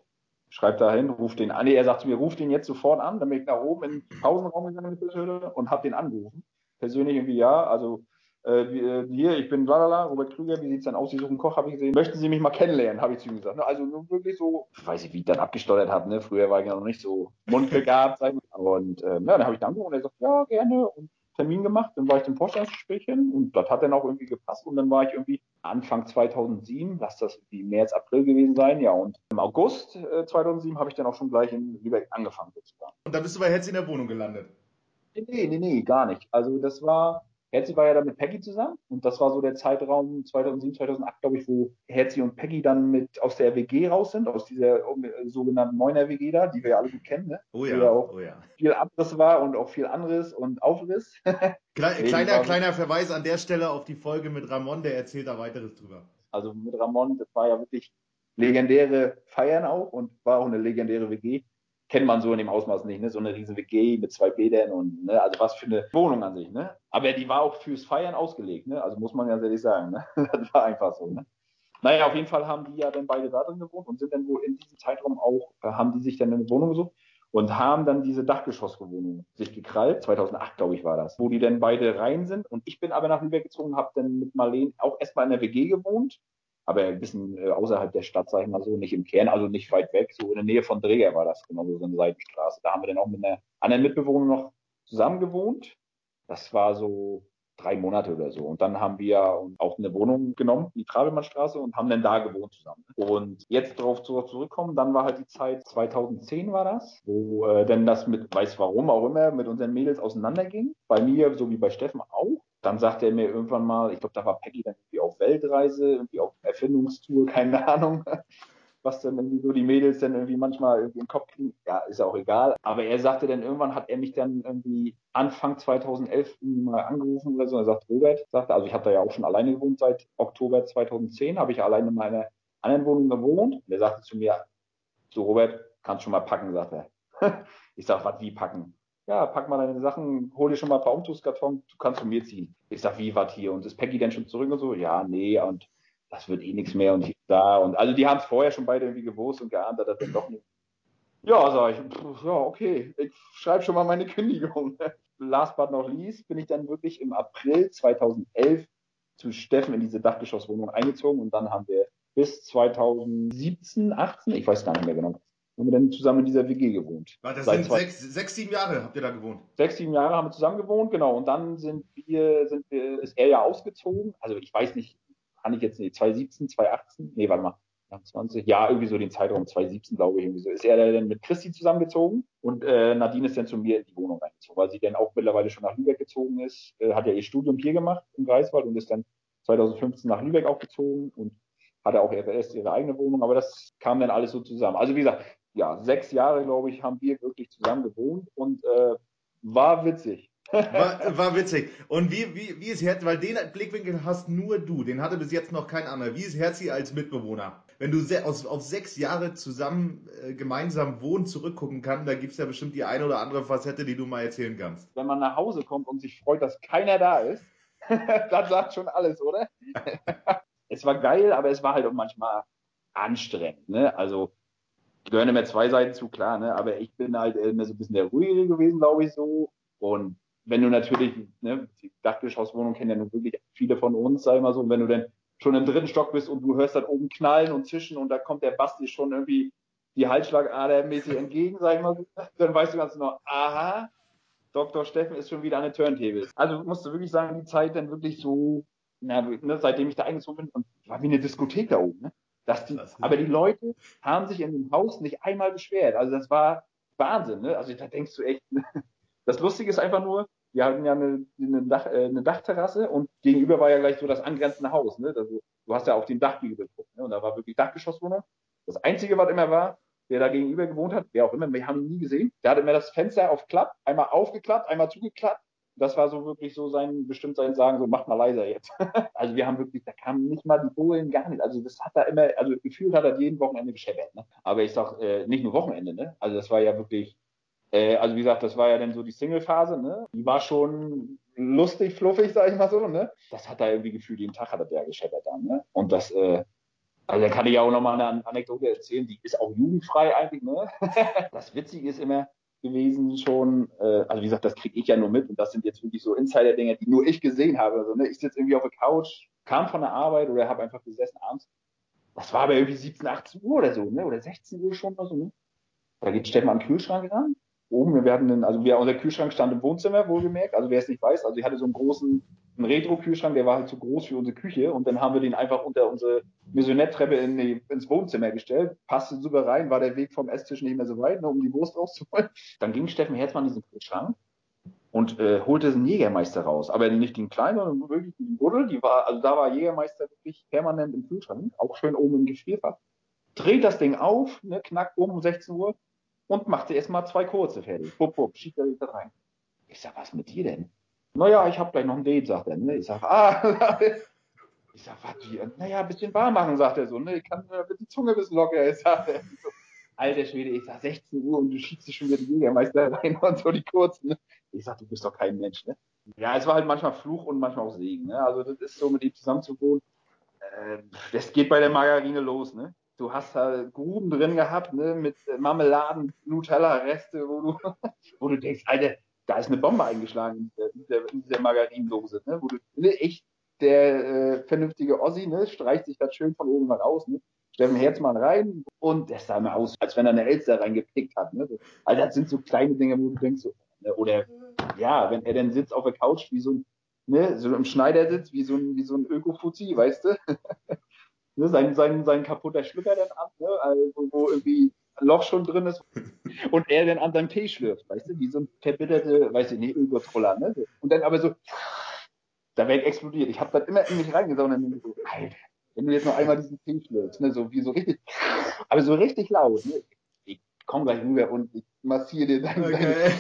S1: Schreib da hin, ruf den an. Nee, er sagt zu mir, ruf den jetzt sofort an. Bin ich nach oben in den Pausenraum gegangen mit der Höhle und habe den angerufen. Persönlich irgendwie, ja, also äh, äh hier, ich bin lalala, Robert Krüger, wie sieht's denn aus? Sie suchen Koch, habe ich gesehen. Möchten Sie mich mal kennenlernen, habe ich zu ihm gesagt. Ne? Also wirklich so, ich weiß nicht, wie ich dann abgesteuert habe, ne? Früher war ich ja noch nicht so mundbegabt. und äh, ja, dann habe ich dann und er sagt, ja, gerne. Und Termin gemacht, dann war ich zum Vorstellungsgespräch hin und das hat dann auch irgendwie gepasst und dann war ich irgendwie Anfang 2007, lass das irgendwie März, April gewesen sein, ja und im August äh, 2007 habe ich dann auch schon gleich in Lübeck angefangen sozusagen.
S3: Und da bist du bei Hetz in der Wohnung gelandet?
S1: Nee, nee, nee, gar nicht. Also das war, Herzi war ja dann mit Peggy zusammen und das war so der Zeitraum 2007, 2008, glaube ich, wo Herzi und Peggy dann mit aus der WG raus sind, aus dieser äh, sogenannten Neuner WG da, die wir ja alle gut kennen, ne?
S3: Oh ja,
S1: auch
S3: oh ja.
S1: Viel Abriss war und auch viel anderes und Aufriss. <laughs>
S3: Kleiner, kleiner, kleiner Verweis an der Stelle auf die Folge mit Ramon, der erzählt da weiteres drüber.
S1: Also mit Ramon, das war ja wirklich legendäre Feiern auch und war auch eine legendäre WG kennt man so in dem Ausmaß nicht, ne? So eine riesige WG mit zwei Bädern und, ne? Also was für eine Wohnung an sich, ne? Aber die war auch fürs Feiern ausgelegt, ne? Also muss man ganz ehrlich sagen, ne? <laughs> Das war einfach so, ne? Naja, auf jeden Fall haben die ja dann beide da drin gewohnt und sind dann wohl in diesem Zeitraum auch, äh, haben die sich dann eine Wohnung gesucht und haben dann diese Dachgeschosswohnung sich gekrallt. 2008, glaube ich, war das, wo die dann beide rein sind. Und ich bin aber nach Lübeck gezogen, habe dann mit Marlene auch erstmal in der WG gewohnt aber ein bisschen äh, außerhalb der Stadt, sag ich mal so, nicht im Kern, also nicht weit weg, so in der Nähe von Dreger war das, genau so eine Seitenstraße. Da haben wir dann auch mit einer anderen Mitbewohnerin noch zusammen gewohnt. Das war so drei Monate oder so. Und dann haben wir auch eine Wohnung genommen, die Trabelmannstraße, und haben dann da gewohnt zusammen. Und jetzt darauf zurückkommen, dann war halt die Zeit 2010 war das, wo äh, denn das mit, weiß warum auch immer, mit unseren Mädels auseinanderging. Bei mir, so wie bei Steffen auch. Dann sagte er mir irgendwann mal, ich glaube, da war Peggy dann irgendwie auf Weltreise, irgendwie auf Erfindungstour, <laughs> keine Ahnung, was dann irgendwie so die Mädels dann irgendwie manchmal irgendwie im Kopf kriegen. Ja, ist ja auch egal. Aber er sagte dann irgendwann, hat er mich dann irgendwie Anfang 2011 mal angerufen oder so. Er sagt, Robert, sagte, also ich habe da ja auch schon alleine gewohnt seit Oktober 2010, habe ich alleine in meiner anderen Wohnung gewohnt. Und er sagte zu mir, so Robert, kannst schon mal packen, sagt er. <laughs> ich sag, was wie packen? Ja, pack mal deine Sachen, hol dir schon mal ein paar Umzugskartons, du kannst von mir ziehen. Ich sag, wie was hier? Und ist Peggy denn schon zurück und so? Ja, nee, und das wird eh nichts mehr und hier da. Und also die haben es vorher schon beide irgendwie gewusst und geahnt, dass das doch nicht. Ja, sag ich, pff, ja, okay, ich schreibe schon mal meine <laughs> Kündigung. Last but not least bin ich dann wirklich im April 2011 zu Steffen in diese Dachgeschosswohnung eingezogen und dann haben wir bis 2017, 18, ich weiß gar nicht mehr genau, haben wir dann zusammen in dieser WG gewohnt.
S3: Das Seit sind sechs, sechs, sieben Jahre habt ihr da gewohnt?
S1: Sechs, sieben Jahre haben wir zusammen gewohnt, genau. Und dann sind wir, sind wir, ist er ja ausgezogen. Also ich weiß nicht, kann ich jetzt nicht, 2017, 2018? Nee, warte mal. 20, ja, irgendwie so den Zeitraum 2017, glaube ich, irgendwie so. Ist er dann mit Christi zusammengezogen und äh, Nadine ist dann zu mir in die Wohnung reingezogen, weil sie dann auch mittlerweile schon nach Lübeck gezogen ist, äh, hat ja ihr Studium hier gemacht im Greifswald und ist dann 2015 nach Lübeck auch gezogen und hatte auch erst ihre eigene Wohnung, aber das kam dann alles so zusammen. Also wie gesagt, ja, sechs Jahre, glaube ich, haben wir wirklich zusammen gewohnt und äh, war witzig. <laughs>
S3: War, war, witzig. Und wie, wie, wie ist Herzi, weil den Blickwinkel hast nur du, den hatte bis jetzt noch kein anderer. Wie ist Herzi als Mitbewohner? Wenn du aus, auf sechs Jahre zusammen äh, gemeinsam wohnen zurückgucken kannst, da gibt es ja bestimmt die eine oder andere Facette, die du mal erzählen kannst.
S1: Wenn man nach Hause kommt und sich freut, dass keiner da ist, <laughs> das sagt schon alles, oder? <laughs> es war geil, aber es war halt auch manchmal anstrengend. Ne? Also gehören immer zwei Seiten zu, klar, ne? aber ich bin halt immer so ein bisschen der Ruhige gewesen, glaube ich, so. Und wenn du natürlich, ne, die Dachgeschosswohnung kennen ja nun wirklich viele von uns, sag ich mal so, und wenn du dann schon im dritten Stock bist und du hörst dann oben knallen und zischen und da kommt der Basti schon irgendwie die Halsschlagader mäßig entgegen, sag ich mal so, dann weißt du ganz genau, aha, Dr. Steffen ist schon wieder an den Turntables. Also musst du wirklich sagen, die Zeit dann wirklich so, na, ne, seitdem ich da eingezogen bin, und war wie eine Diskothek da oben, ne? Dass die, aber die Leute haben sich in dem Haus nicht einmal beschwert. Also das war Wahnsinn. Ne? Also da denkst du echt, <laughs> das Lustige ist einfach nur, wir hatten ja eine, eine, Dach, äh, eine Dachterrasse und gegenüber war ja gleich so das angrenzende Haus. Ne? Also, du hast ja auf den Dachgiebel geguckt. Ne? Und da war wirklich Dachgeschosswohnung. Das Einzige, was immer war, der da gegenüber gewohnt hat, wer auch immer, wir haben ihn nie gesehen, der hatte immer das Fenster auf Klapp, einmal aufgeklappt, einmal zugeklappt Das war so wirklich so sein, bestimmt sein Sagen, so mach mal leiser jetzt. <laughs> also wir haben wirklich, da kamen nicht mal die Bullen, gar nicht. Also das hat er immer, also gefühlt hat er jeden Wochenende gescheppert. Ne? Aber ich sag, äh, nicht nur Wochenende, ne? Also das war ja wirklich, äh, also wie gesagt, das war ja dann so die Single-Phase, ne? Die war schon lustig, fluffig, sag ich mal so, ne? Das hat er irgendwie gefühlt, jeden Tag hat er der gescheppert dann, ne? Und das, äh, also da kann ich ja auch nochmal eine Anekdote erzählen, die ist auch jugendfrei eigentlich, ne? <laughs> das Witzige ist immer, gewesen schon. Äh, also wie gesagt, das kriege ich ja nur mit und das sind jetzt wirklich so Insider-Dinge, die nur ich gesehen habe. Also, ne, ich sitze irgendwie auf der Couch, kam von der Arbeit oder habe einfach gesessen abends. Das war aber irgendwie 17, 18 Uhr oder so, ne? Oder 16 Uhr schon oder so, ne? Da geht Steffen an den Kühlschrank ran. Oben, wir hatten einen, also wir, unser Kühlschrank stand im Wohnzimmer, wohlgemerkt. Also wer es nicht weiß, also ich hatte so einen großen einen Retro-Kühlschrank, der war halt zu groß für unsere Küche und dann haben wir den einfach unter unsere Maisonette-Treppe in ins Wohnzimmer gestellt. Passte super rein, war der Weg vom Esstisch nicht mehr so weit, nur um die Wurst rauszuholen. Dann ging Steffen Herzmann in diesen Kühlschrank und äh, holte einen Jägermeister raus. Aber nicht den kleinen, sondern wirklich den Buddel. Die war, also da war Jägermeister wirklich permanent im Kühlschrank, auch schön oben im Gefrierfach. Dreht das Ding auf, ne, knackt um um 16 Uhr und machte erstmal zwei kurze fertig. Bup, bup, schiebt er wieder rein. Ich sag, was mit dir denn? Naja, ich habe gleich noch ein Date, sagt er. Ne? Ich sag, ah, <laughs> ich sag, was, wie? Naja, ein bisschen warm machen, sagt er so. Ne? Ich kann äh, die Zunge ein bisschen locker, ich sag, so, alter Schwede, ich sag 16 Uhr und du schiebst dich schon wieder die Jägermeister <laughs> rein und so die kurzen. Ne? Ich sag, du bist doch kein Mensch, ne? Ja, es war halt manchmal Fluch und manchmal auch Segen, ne? Also das ist so, mit ihm zusammen zu wohnen. Äh, das geht bei der Margarine los, ne? Du hast da Gruben drin gehabt, ne, mit Marmeladen, Nutella-Reste, wo du, <laughs> wo du denkst, Alter, da ist eine Bombe eingeschlagen in dieser, in dieser Margarinendose, ne? wo du ne, echt der äh, vernünftige Ossi ne, streicht sich das schön von oben mal raus, ne? Steffen Herzmann rein und der sah mal aus, als wenn er eine Elster reingepickt hat. Ne? Also das sind so kleine Dinge, wo du denkst, so, ne? oder ja, wenn er dann sitzt auf der Couch wie so ein, ne, so im Schneidersitz, wie so ein, wie so ein Öko-Fuzzi, weißt du? <laughs> ne, sein, sein, sein kaputter Schlüpper dann ab, ne? also, wo irgendwie Loch schon drin ist <laughs> und er dann an seinem Tee schlürft, weißt du, wie so ein verbitterte, weiß ich nicht, Übertroller, ne? Und dann aber so, da wäre explodiert. Ich habe dann immer in mich reingesaugt und dann so, Alter, wenn du jetzt noch einmal diesen Tee schlürfst, ne, so wie so richtig, aber so richtig laut, ne? Komm gleich rüber und ich massiere dir dein
S3: okay.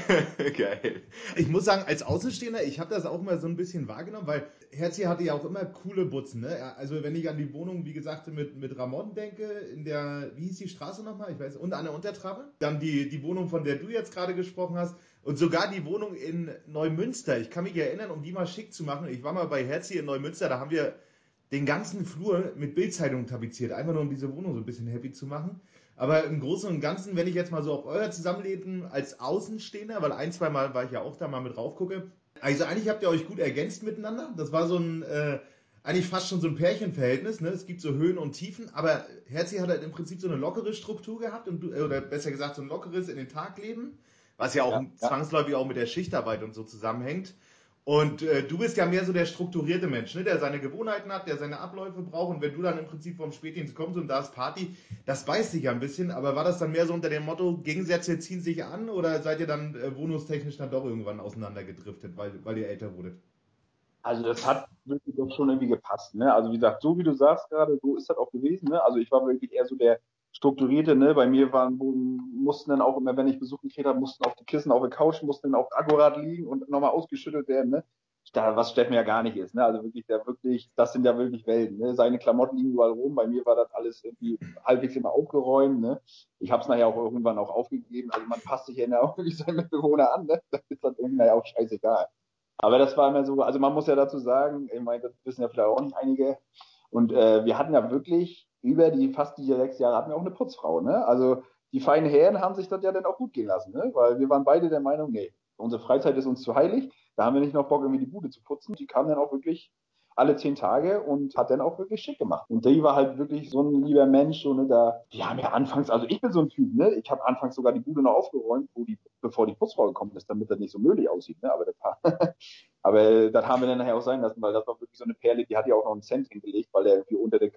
S3: <laughs> Geil. Ich muss sagen, als Außenstehender, ich habe das auch mal so ein bisschen wahrgenommen, weil Herzi hatte ja auch immer coole Butzen. Ne? Also wenn ich an die Wohnung, wie gesagt, mit, mit Ramon denke, in der, wie hieß die Straße nochmal? Ich weiß, und an der Untertrappe. Dann die, die Wohnung, von der du jetzt gerade gesprochen hast. Und sogar die Wohnung in Neumünster. Ich kann mich erinnern, um die mal schick zu machen. Ich war mal bei Herzi in Neumünster, da haben wir den ganzen Flur mit Bildzeitungen tapeziert. Einfach nur um diese Wohnung so ein bisschen happy zu machen. Aber im Großen und Ganzen, wenn ich jetzt mal so auf euer Zusammenleben als Außenstehender, weil ein, zwei Mal war ich ja auch da mal mit drauf gucke, also eigentlich habt ihr euch gut ergänzt miteinander. Das war so ein, äh, eigentlich fast schon so ein Pärchenverhältnis. Ne? Es gibt so Höhen und Tiefen, aber Herzi hat halt im Prinzip so eine lockere Struktur gehabt, und, oder besser gesagt so ein lockeres in den Tag leben, was ja auch ja, zwangsläufig auch mit der Schichtarbeit und so zusammenhängt. Und äh, du bist ja mehr so der strukturierte Mensch, ne? der seine Gewohnheiten hat, der seine Abläufe braucht. Und wenn du dann im Prinzip vom Spätdienst kommst und da ist Party, das beißt sich ja ein bisschen. Aber war das dann mehr so unter dem Motto, Gegensätze ziehen sich an oder seid ihr dann äh, wohnungstechnisch dann doch irgendwann auseinandergedriftet, weil, weil ihr älter wurdet?
S1: Also das hat wirklich doch schon irgendwie gepasst. Ne? Also wie gesagt, so wie du sagst gerade, so ist das auch gewesen. Ne? Also ich war wirklich eher so der strukturierte, ne? Bei mir waren, mussten dann auch immer, wenn ich Besuch gekriegt habe, mussten auch die Kissen auf der Couch, mussten dann auch akkurat liegen und nochmal ausgeschüttelt werden, ne? Da, was Steffen ja gar nicht ist, ne? Also wirklich, der wirklich, das sind ja wirklich Welten, ne? Seine Klamotten liegen überall rum, bei mir war das alles irgendwie halbwegs immer aufgeräumt, ne? Ich habe es nachher auch irgendwann auch aufgegeben, also man passt sich ja auch <laughs> wirklich seinen Mitbewohner an, ne? Das ist dann irgendwie auch scheißegal. Aber das war immer so, also man muss ja dazu sagen, ich meine, das wissen ja vielleicht auch nicht einige, und äh, wir hatten ja wirklich über die fast die sechs Jahre hatten wir auch eine Putzfrau. Ne? Also die feinen Herren haben sich das ja dann auch gut gehen lassen, ne? weil wir waren beide der Meinung, nee, unsere Freizeit ist uns zu heilig. Da haben wir nicht noch Bock, irgendwie die Bude zu putzen. Die kam dann auch wirklich alle zehn Tage und hat dann auch wirklich schick gemacht. Und die war halt wirklich so ein lieber Mensch, so, ne, da, die haben ja anfangs, also ich bin so ein Typ, ne, ich habe anfangs sogar die Bude noch aufgeräumt, wo die, bevor die Putzfrau gekommen ist, damit das nicht so möglich aussieht, ne, aber das war, <laughs> aber das haben wir dann nachher auch sein lassen, weil das war wirklich so eine Perle, die hat ja auch noch einen Cent hingelegt, weil der irgendwie unter den,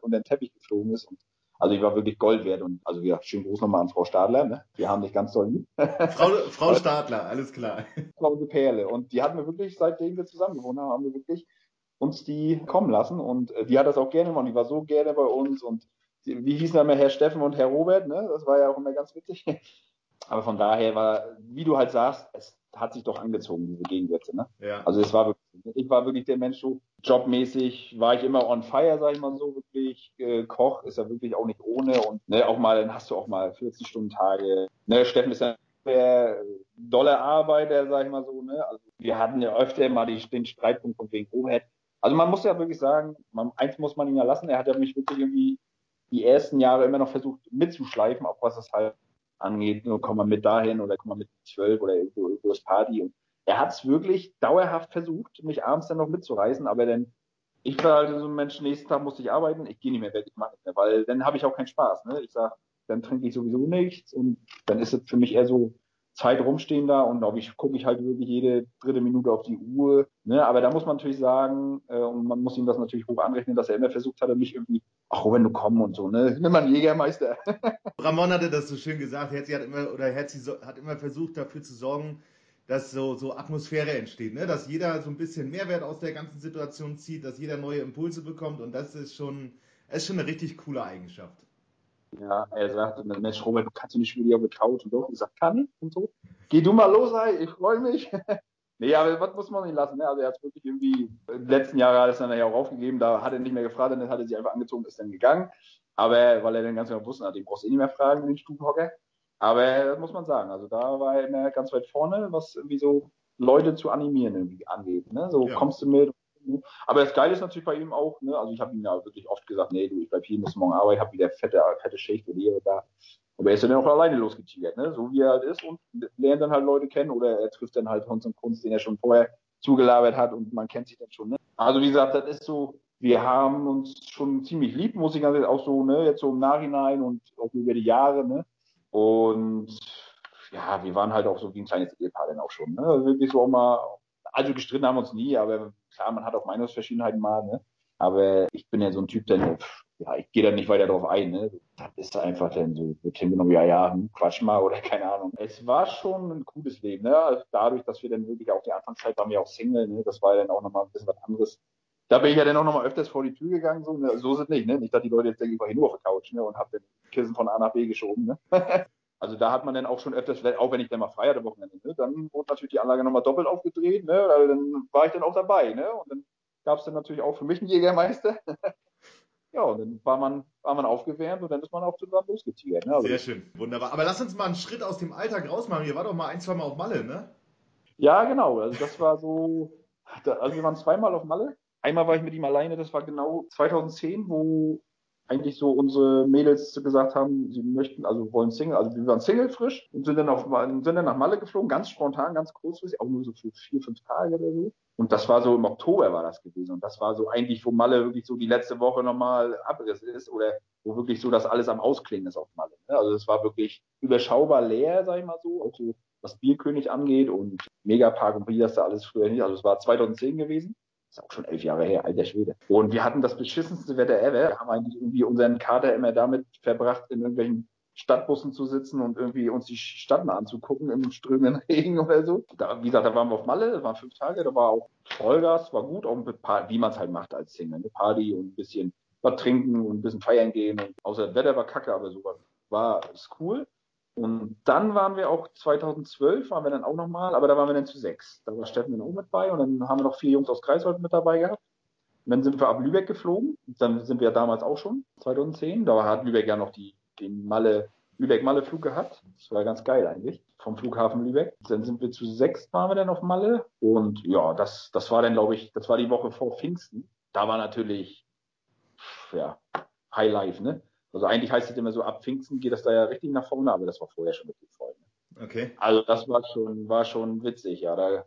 S1: unter den Teppich geflogen ist und also ich war wirklich Gold wert und also ja, schönen Gruß nochmal an Frau Stadler, ne? Wir haben dich ganz toll lieb. <laughs>
S3: Frau, Frau Stadler, alles klar.
S1: Frau Perle. Und die hatten wir wirklich, seitdem wir zusammen gewohnt haben, haben wir wirklich uns die kommen lassen. Und äh, die hat das auch gerne gemacht. Die war so gerne bei uns. Und die, wie hießen immer Herr Steffen und Herr Robert, ne? Das war ja auch immer ganz witzig. <laughs> Aber von daher war, wie du halt sagst, es, hat sich doch angezogen, diese Gegensätze. Ne?
S3: Ja.
S1: Also es war wirklich, ich war wirklich der Mensch, so jobmäßig war ich immer on fire, sag ich mal so, wirklich. Äh, Koch ist ja wirklich auch nicht ohne und ne, auch mal, dann hast du auch mal 40 Stunden Tage. Ne, Steffen ist ja der dolle Arbeiter, sag ich mal so. Ne? Also wir hatten ja öfter mal die, den Streitpunkt von wegen Overhead. Also man muss ja wirklich sagen, man, eins muss man ihn ja lassen, er hat ja mich wirklich irgendwie die ersten Jahre immer noch versucht mitzuschleifen, auch was es halt angeht, nur komm mal mit dahin oder komm mal mit zwölf oder irgendwo, irgendwo das Party. Und er hat es wirklich dauerhaft versucht, mich abends dann noch mitzureißen, aber dann, ich war halt so ein Mensch, nächsten Tag musste ich arbeiten, ich gehe nicht mehr weg, ich mache nicht mehr, weil dann habe ich auch keinen Spaß. Ne? Ich sag, dann trinke ich sowieso nichts und dann ist es für mich eher so Zeit rumstehen da und glaube ich gucke ich halt wirklich jede dritte Minute auf die Uhr. Ne? Aber da muss man natürlich sagen, äh, und man muss ihm das natürlich hoch anrechnen, dass er immer versucht hatte, mich irgendwie, ach, wenn du komm und so, ne? <laughs> Nimm mal einen Jägermeister. <laughs>
S3: Ramon hatte das so schön gesagt, Herzi hat immer, oder Herzi hat immer versucht, dafür zu sorgen, dass so, so Atmosphäre entsteht, ne? dass jeder so ein bisschen Mehrwert aus der ganzen Situation zieht, dass jeder neue Impulse bekommt und das ist schon, ist schon eine richtig coole Eigenschaft.
S1: Ja, er sagte, Mensch, Robert, du kannst nicht wieder auf der Couch und doch. Ich sag, kann ich und so. Geh du mal los, ey, ich freue mich. <laughs> nee, aber was muss man nicht lassen, ne? Also er hat wirklich irgendwie, in letzten Jahren hat er es dann ja auch aufgegeben, da hat er nicht mehr gefragt, dann hat er sich einfach angezogen, ist dann gegangen. Aber, weil er dann ganz genau wusste, den brauchst du eh nicht mehr fragen, den Stubenhocker. Aber das muss man sagen, also da war er ganz weit vorne, was irgendwie so Leute zu animieren irgendwie angeht. Ne? So ja. kommst du mit, aber das Geile ist natürlich bei ihm auch, ne, also ich habe ihm ja wirklich oft gesagt, nee, du, ich bleib hier, muss morgen arbeiten, ich habe wieder fette, fette Schicht oder hier oder da. Aber er ist dann auch alleine losgetigert, ne, so wie er halt ist und lernt dann halt Leute kennen oder er trifft dann halt Hans und Kunst, den er schon vorher zugelabert hat und man kennt sich dann schon, ne. Also wie gesagt, das ist so, wir haben uns schon ziemlich lieb, muss ich ganz ehrlich auch so, ne, jetzt so im Nachhinein und auch über die Jahre, ne. Und ja, wir waren halt auch so wie ein kleines Ehepaar dann auch schon, ne. Wirklich so auch mal, also gestritten haben wir uns nie, aber klar, man hat auch Meinungsverschiedenheiten mal, ne? Aber ich bin ja so ein Typ, der, ja, ich gehe da nicht weiter drauf ein, ne? Das ist einfach dann so, wird hingenommen, ja, ja, hm, quatsch mal oder <laughs> keine Ahnung. Es war schon ein cooles Leben, ne? Also dadurch, dass wir dann wirklich auch die Anfangszeit waren wir auch Single, ne? Das war ja dann auch nochmal ein bisschen was anderes. Da bin ich ja dann auch nochmal öfters vor die Tür gegangen, so, ne? so es nicht, ne? Nicht, dass die Leute jetzt denken, ich war hier nur auf der Couch, ne? Und hab den Kissen von A nach B geschoben, ne? <laughs> Also da hat man dann auch schon öfters, auch wenn ich dann mal frei hatte Wochenende, ne, dann wurde natürlich die Anlage nochmal doppelt aufgedreht, ne, also dann war ich dann auch dabei, ne, und dann gab es dann natürlich auch für mich einen Jägermeister. <laughs> ja, und dann war man, war man aufgewärmt und dann ist man auch zusammen losgetigert. Ne?
S3: Also Sehr schön, wunderbar. Aber lass uns mal einen Schritt aus dem Alltag rausmachen. Ihr war doch mal ein, zwei Mal auf Malle, ne?
S1: Ja, genau. Also das war so, also wir waren zweimal auf Malle. Einmal war ich mit ihm alleine, das war genau 2010, wo eigentlich so unsere Mädels gesagt haben, sie möchten, also wollen Single, also wir waren Single frisch und sind dann, auf, sind dann nach Malle geflogen, ganz spontan, ganz kurzfristig, auch nur so für vier, fünf Tage oder so. Und das war so im Oktober war das gewesen. Und das war so eigentlich, wo Malle wirklich so die letzte Woche nochmal Abriss ist oder wo wirklich so das alles am Ausklingen ist auf Malle. Ne? Also es war wirklich überschaubar leer, sag ich mal so, auch so was Bierkönig angeht und Megapark und wie das da alles früher nicht. Also es war 2010 gewesen ist auch schon elf Jahre her, alter Schwede. Und wir hatten das beschissenste Wetter ever. Wir haben eigentlich irgendwie unseren Kater immer damit verbracht, in irgendwelchen Stadtbussen zu sitzen und irgendwie uns die Stadt mal anzugucken im strömenden <laughs> Regen oder so. Da, wie gesagt, da waren wir auf Malle, das waren fünf Tage, da war auch Vollgas, war gut, auch paar, wie man es halt macht als Single, eine Party und ein bisschen was trinken und ein bisschen feiern gehen. Und außer das Wetter war kacke, aber sowas war ist cool. Und dann waren wir auch 2012, waren wir dann auch nochmal, aber da waren wir dann zu sechs. Da war Steffen dann auch mit bei und dann haben wir noch vier Jungs aus Greifswald mit dabei gehabt. Und dann sind wir ab Lübeck geflogen. Dann sind wir damals auch schon, 2010. Da hat Lübeck ja noch die, den Malle, Lübeck-Malle-Flug gehabt. Das war ganz geil eigentlich, vom Flughafen Lübeck. Dann sind wir zu sechs, waren wir dann auf Malle. Und ja, das, das war dann, glaube ich, das war die Woche vor Pfingsten. Da war natürlich, ja, High Life, ne? Also eigentlich heißt es immer so, ab Pfingsten geht das da ja richtig nach vorne, aber das war vorher schon wirklich voll.
S3: Ne? Okay.
S1: Also das war schon, war schon witzig, ja. Da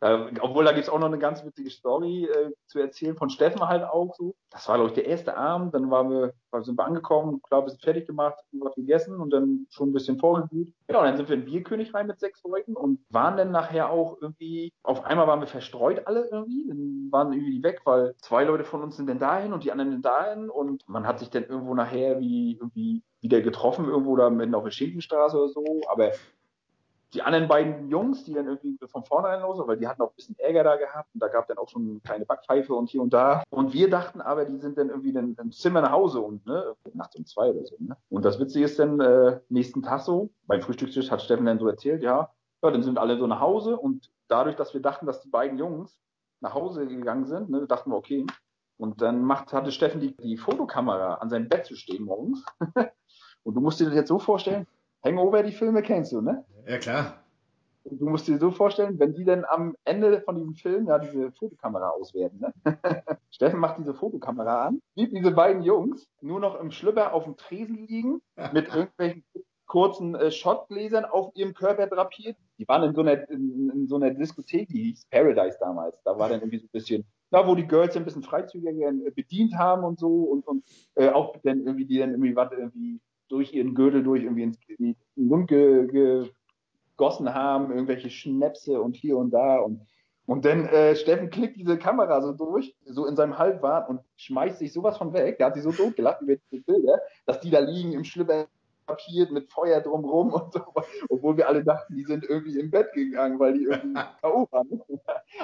S1: äh, obwohl da gibt's auch noch eine ganz witzige Story äh, zu erzählen von Steffen halt auch so. Das war, glaube ich, der erste Abend. Dann waren wir, sind wir angekommen, klar, wir sind fertig gemacht, haben was gegessen und dann schon ein bisschen vorgeglüht. Und dann sind wir in Bierkönig rein mit sechs Leuten und waren dann nachher auch irgendwie, auf einmal waren wir verstreut alle irgendwie, dann waren irgendwie weg, weil zwei Leute von uns sind dann dahin und die anderen sind dahin und man hat sich dann irgendwo nachher wie irgendwie wieder getroffen, irgendwo da mitten auf der Schinkenstraße oder so, aber die anderen beiden Jungs, die dann irgendwie von vornherein los, weil die hatten auch ein bisschen Ärger da gehabt und da gab dann auch schon eine kleine Backpfeife und hier und da. Und wir dachten aber, die sind dann irgendwie dann im Zimmer nach Hause und ne, nachts um zwei oder so. Ne? Und das Witzige ist dann, äh, nächsten Tag so, beim Frühstückstisch hat Steffen dann so erzählt, ja, Ja, dann sind alle so nach Hause und dadurch, dass wir dachten, dass die beiden Jungs nach Hause gegangen sind, ne, dachten wir, okay. Und dann macht, hatte Steffen die, die Fotokamera an seinem Bett zu stehen morgens. <laughs> und du musst dir das jetzt so vorstellen, Hangover, die Filme kennst du, ne?
S3: Ja, klar.
S1: Du musst dir so vorstellen, wenn die dann am Ende von diesem Film ja diese Fotokamera auswerten, ne? <laughs> Steffen macht diese Fotokamera an, sieht diese beiden Jungs nur noch im Schlüpper auf dem Tresen liegen, mit irgendwelchen kurzen äh, Shotgläsern auf ihrem Körper drapiert. Die waren in so einer, in, in, so einer Diskothek, die hieß Paradise damals. Da war dann irgendwie so ein bisschen, da wo die Girls ein bisschen freizügiger äh, bedient haben und so und, und äh, auch dann irgendwie, die dann irgendwie was irgendwie durch ihren Gürtel durch irgendwie ins in den Mund ge, gegossen haben, irgendwelche Schnäpse und hier und da und und dann äh, Steffen klickt diese Kamera so durch, so in seinem Halbwahn und schmeißt sich sowas von weg. Der hat sich so totgelacht über die Bilder, dass die da liegen im Schlüpper papiert mit Feuer drumrum und so, obwohl wir alle dachten, die sind irgendwie im Bett gegangen, weil die irgendwie <laughs> K.O. waren.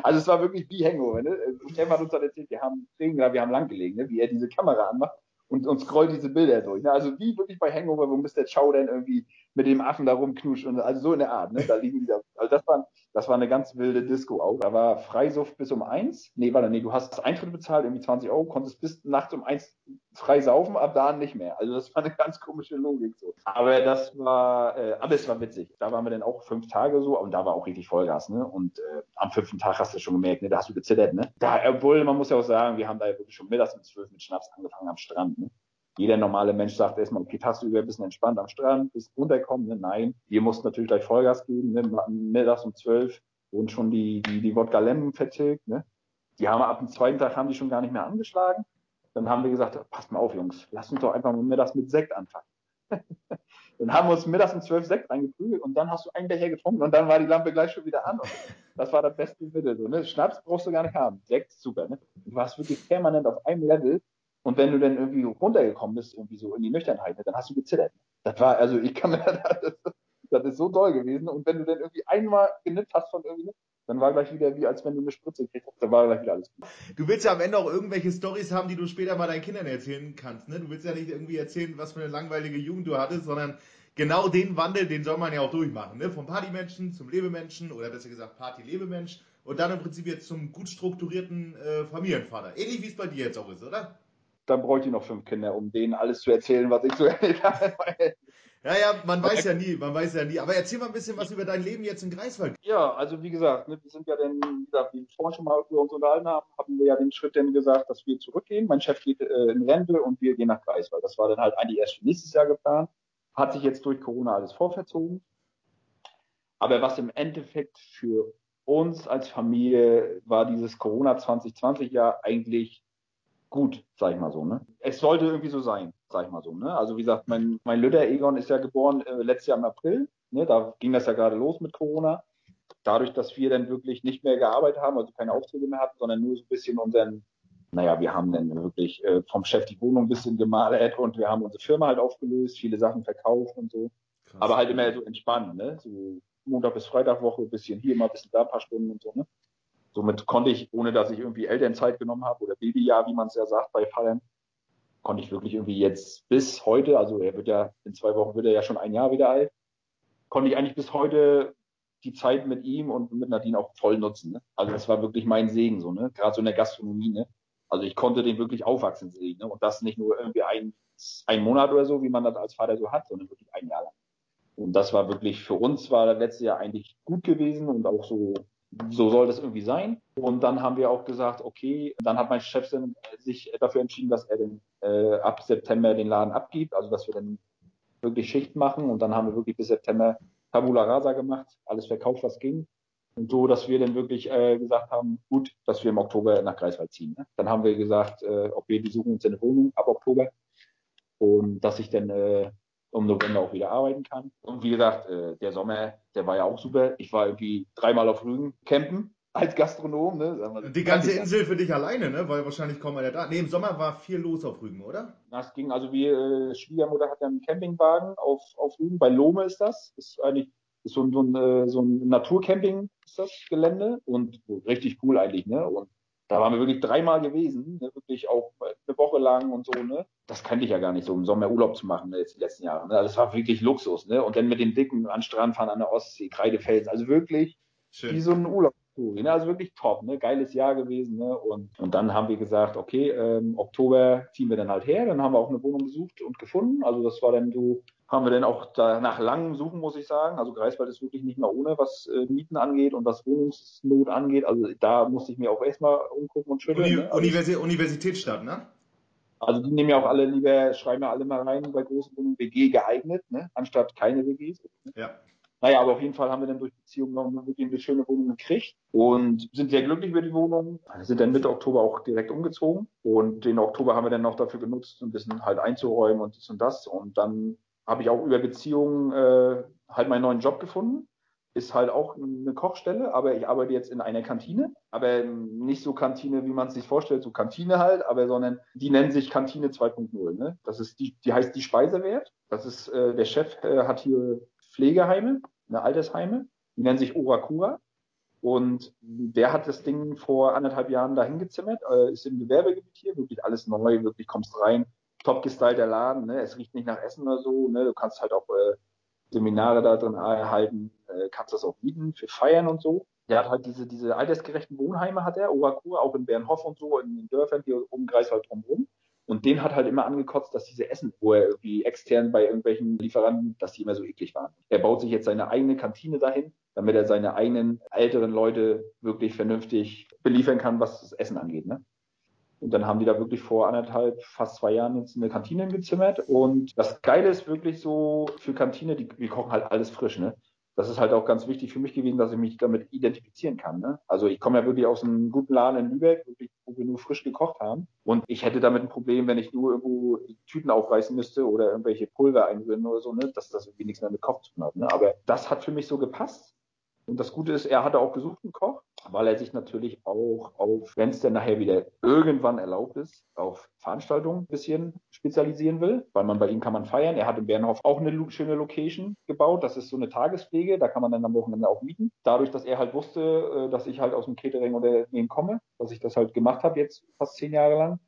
S1: Also es war wirklich wie Hangover. Ne? Stefan hat uns dann erzählt, wir haben wir haben lang gelegen, ne? wie er diese Kamera anmacht und, und scrollt diese Bilder durch. Ne? Also wie wirklich bei Hangover, wo Mr. Chow dann irgendwie mit dem Affen da rumknuscht und also so in der Art. Ne? Da liegen die da. Also das war, das war eine ganz wilde Disco auch. Da war Freisuft bis um eins. Nee, warte, nee, du hast Eintritt bezahlt, irgendwie 20 Euro, konntest bis nachts um eins frei saufen, ab da nicht mehr. Also das war eine ganz komische Logik so. Aber das war, äh, aber es war witzig. Da waren wir dann auch fünf Tage so und da war auch richtig Vollgas, ne? Und äh, am fünften Tag hast du schon gemerkt, ne? Da hast du gezittert, ne? Da, obwohl, man muss ja auch sagen, wir haben da ja wirklich schon mittags um zwölf mit Schnaps angefangen am Strand, ne? Jeder normale Mensch sagt erstmal, okay, tagsüber ein bisschen entspannt am Strand, bis runterkommen. Ne? Nein, wir mussten natürlich gleich Vollgas geben. Ne? Mittags um zwölf wurden schon die, die, die Wodka Lemon vertilgt. Ne? Die haben ab dem zweiten Tag haben die schon gar nicht mehr angeschlagen. Dann haben wir gesagt, passt mal auf, Jungs, lasst uns doch einfach mal mittags mit Sekt anfangen. <laughs> dann haben wir uns mittags um zwölf Sekt eingeprügelt und dann hast du einen Becher getrunken und dann war die Lampe gleich schon wieder an. Das war das beste Mittel. So, ne? Schnaps brauchst du gar nicht haben. Sekt, super. Ne? Du warst wirklich permanent auf einem Level und wenn du dann irgendwie runtergekommen bist, irgendwie so in die Nüchternheit, dann hast du gezittert. Das war, also ich kann mir, <laughs> das, das ist so toll gewesen. Und wenn du dann irgendwie einmal genippt hast von irgendwie, dann war gleich wieder wie, als wenn du eine Spritze kriegst, dann war gleich wieder alles gut.
S3: Du willst ja am Ende auch irgendwelche Stories haben, die du später mal deinen Kindern erzählen kannst, ne? Du willst ja nicht irgendwie erzählen, was für eine langweilige Jugend du hattest, sondern genau den Wandel, den soll man ja auch durchmachen, ne? Vom Partymenschen zum Lebemenschen oder besser gesagt Party-Lebemensch und dann im Prinzip jetzt zum gut strukturierten äh, Familienvater. Ähnlich wie es bei dir jetzt auch ist, oder?
S1: Dann bräuchte ich noch fünf Kinder, um denen alles zu erzählen, was ich so <laughs> erlebt habe.
S3: Ja, ja, man weiß ja nie, man weiß ja nie. Aber erzähl mal ein bisschen was über dein Leben jetzt in Greifswald.
S1: Ja, also wie gesagt, ne, wir sind ja dann, wie gesagt, wie wir vorhin schon mal über uns unterhalten haben, haben wir ja den Schritt dann gesagt, dass wir zurückgehen. Mein Chef geht äh, in Rente und wir gehen nach Greifswald. Das war dann halt eigentlich erst für nächstes Jahr geplant. Hat sich jetzt durch Corona alles vorverzogen. Aber was im Endeffekt für uns als Familie war dieses Corona 2020 Jahr eigentlich gut, sag ich mal so. Ne? Es sollte irgendwie so sein, sag ich mal so. Ne? Also wie gesagt, mein, mein Lütter Egon ist ja geboren äh, letztes Jahr im April. Ne? Da ging das ja gerade los mit Corona. Dadurch, dass wir dann wirklich nicht mehr gearbeitet haben, also keine Aufträge mehr hatten, sondern nur so ein bisschen unseren, naja, wir haben dann wirklich äh, vom Chef die Wohnung ein bisschen gemalert und wir haben unsere Firma halt aufgelöst, viele Sachen verkauft und so. Krass. Aber halt immer so entspannt, ne? So Montag bis Freitag Woche, ein bisschen hier, mal ein bisschen da, ein paar Stunden und so, ne? Somit konnte ich, ohne dass ich irgendwie Elternzeit genommen habe oder Babyjahr, wie man es ja sagt bei Fallen, konnte ich wirklich irgendwie jetzt bis heute, also er wird ja, in zwei Wochen wird er ja schon ein Jahr wieder alt, konnte ich eigentlich bis heute die Zeit mit ihm und mit Nadine auch voll nutzen. Ne? Also das war wirklich mein Segen, so, ne? Gerade so in der Gastronomie, ne? Also ich konnte den wirklich aufwachsen sehen, ne? Und das nicht nur irgendwie ein, ein Monat oder so, wie man das als Vater so hat, sondern wirklich ein Jahr lang. Und das war wirklich für uns war das letzte Jahr eigentlich gut gewesen und auch so so soll das irgendwie sein. Und dann haben wir auch gesagt, okay, dann hat mein Chef sich dafür entschieden, dass er den, äh, ab September den Laden abgibt, also dass wir dann wirklich Schicht machen und dann haben wir wirklich bis September Tabula Rasa gemacht, alles verkauft, was ging. Und so, dass wir dann wirklich äh, gesagt haben, gut, dass wir im Oktober nach Greifswald ziehen. Ne? Dann haben wir gesagt, äh, okay, wir suchen uns eine Wohnung ab Oktober und dass ich dann äh, um November auch wieder arbeiten kann. Und wie gesagt, äh, der Sommer, der war ja auch super. Ich war irgendwie dreimal auf Rügen campen als Gastronom. Ne?
S3: Die ganze Insel für dich alleine, ne? Weil wahrscheinlich kaum einer da. Nee, im Sommer war viel los auf Rügen, oder?
S1: Das ging, also wie äh, Schwiegermutter hat ja einen Campingwagen auf, auf Rügen. Bei Lohme ist das. Ist eigentlich ist so, so, ein, äh, so ein Naturcamping ist das Gelände und richtig cool eigentlich, ne? Und da waren wir wirklich dreimal gewesen, ne? wirklich auch eine Woche lang und so, ne? Das kannte ich ja gar nicht, so im Sommer Urlaub zu machen, ne, jetzt die letzten Jahre. Ne? Das war wirklich Luxus, ne? Und dann mit den dicken an Strand fahren an der Ostsee, Kreidefelsen, also wirklich Schön. wie so ein Urlaub. Ne? Also wirklich top, ne? Geiles Jahr gewesen, ne? Und, und dann haben wir gesagt, okay, ähm, Oktober ziehen wir dann halt her. Dann haben wir auch eine Wohnung gesucht und gefunden. Also das war dann so, haben wir dann auch da nach langem Suchen, muss ich sagen. Also Greifswald ist wirklich nicht mehr ohne, was äh, Mieten angeht und was Wohnungsnot angeht. Also da musste ich mir auch erstmal umgucken und schütteln. Uni
S3: ne? also, Universi Universitätsstadt, ne?
S1: Also die nehmen ja auch alle lieber, schreiben ja alle mal rein bei großen Wohnungen WG geeignet, ne? anstatt keine WGs.
S3: Ja.
S1: Naja, aber auf jeden Fall haben wir dann durch Beziehungen noch wirklich eine schöne Wohnung gekriegt und sind sehr glücklich über die Wohnung. Sind dann Mitte Oktober auch direkt umgezogen und den Oktober haben wir dann noch dafür genutzt, ein bisschen halt einzuräumen und dies und das. Und dann habe ich auch über Beziehungen äh, halt meinen neuen Job gefunden. Ist halt auch eine Kochstelle, aber ich arbeite jetzt in einer Kantine, aber nicht so Kantine, wie man es sich vorstellt, so Kantine halt, aber sondern die nennen sich Kantine 2.0. Ne? Das ist die, die heißt die Speisewert. Das ist äh, der Chef äh, hat hier Pflegeheime, eine Altersheime, die nennen sich Orakura. Und der hat das Ding vor anderthalb Jahren dahin gezimmert, äh, ist im Gewerbegebiet hier, wirklich alles neu, wirklich kommst rein, top gestylter Laden, ne? es riecht nicht nach Essen oder so, ne? du kannst halt auch äh, Seminare da drin erhalten, äh, kannst das auch bieten für Feiern und so. Der hat halt diese, diese altersgerechten Wohnheime hat er, Orakura, auch in Bernhof und so, in den Dörfern hier um Greifswald drumherum. Und den hat halt immer angekotzt, dass diese Essen, wo er irgendwie extern bei irgendwelchen Lieferanten, dass die immer so eklig waren. Er baut sich jetzt seine eigene Kantine dahin, damit er seine eigenen älteren Leute wirklich vernünftig beliefern kann, was das Essen angeht. Ne? Und dann haben die da wirklich vor anderthalb, fast zwei Jahren jetzt eine Kantine gezimmert. Und das Geile ist wirklich so für Kantine, die, wir kochen halt alles frisch, ne? das ist halt auch ganz wichtig für mich gewesen, dass ich mich damit identifizieren kann. Ne? Also ich komme ja wirklich aus einem guten Laden in Lübeck, wo wir nur frisch gekocht haben. Und ich hätte damit ein Problem, wenn ich nur irgendwo Tüten aufreißen müsste oder irgendwelche Pulver einrühren oder so, ne? dass das irgendwie nichts mehr mit Koch zu tun hat. Ne? Aber das hat für mich so gepasst. Und das Gute ist, er hatte auch gesucht einen Koch, weil er sich natürlich auch auf, wenn es denn nachher wieder irgendwann erlaubt ist, auf Veranstaltungen ein bisschen spezialisieren will, weil man bei ihm kann man feiern. Er hat in Bernhof auch eine schöne Location gebaut. Das ist so eine Tagespflege, da kann man dann am Wochenende auch mieten. Dadurch, dass er halt wusste, äh, dass ich halt aus dem Catering oder komme, dass ich das halt gemacht habe jetzt fast zehn Jahre lang,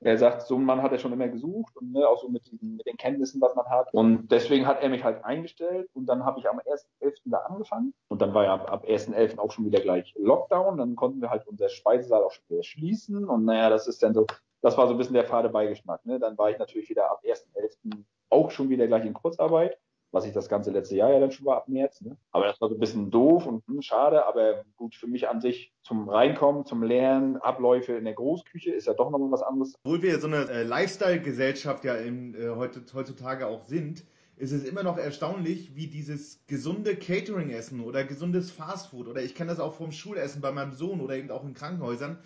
S1: er sagt, so einen Mann hat er schon immer gesucht und ne, auch so mit, diesen, mit den Kenntnissen, was man hat. Und deswegen hat er mich halt eingestellt und dann habe ich am 1.11. da angefangen und dann war ja ab, ab 1.11. auch schon wieder gleich Lockdown. Dann konnten wir halt unser Speisesaal auch schon wieder schließen und naja, das ist dann so, das war so ein bisschen der fade Beigeschmack. Ne? Dann war ich natürlich wieder ab 1.11. auch schon wieder gleich in Kurzarbeit was ich das ganze letzte Jahr ja dann schon war ab März. Ne? Aber das war so ein bisschen doof und hm, schade, aber gut für mich an sich zum Reinkommen, zum Lernen, Abläufe in der Großküche ist ja doch nochmal was anderes.
S3: Obwohl wir so eine äh, Lifestyle-Gesellschaft ja in, äh, heutzutage auch sind, ist es immer noch erstaunlich, wie dieses gesunde Catering-Essen oder gesundes Fastfood oder ich kenne das auch vom Schulessen bei meinem Sohn oder eben auch in Krankenhäusern,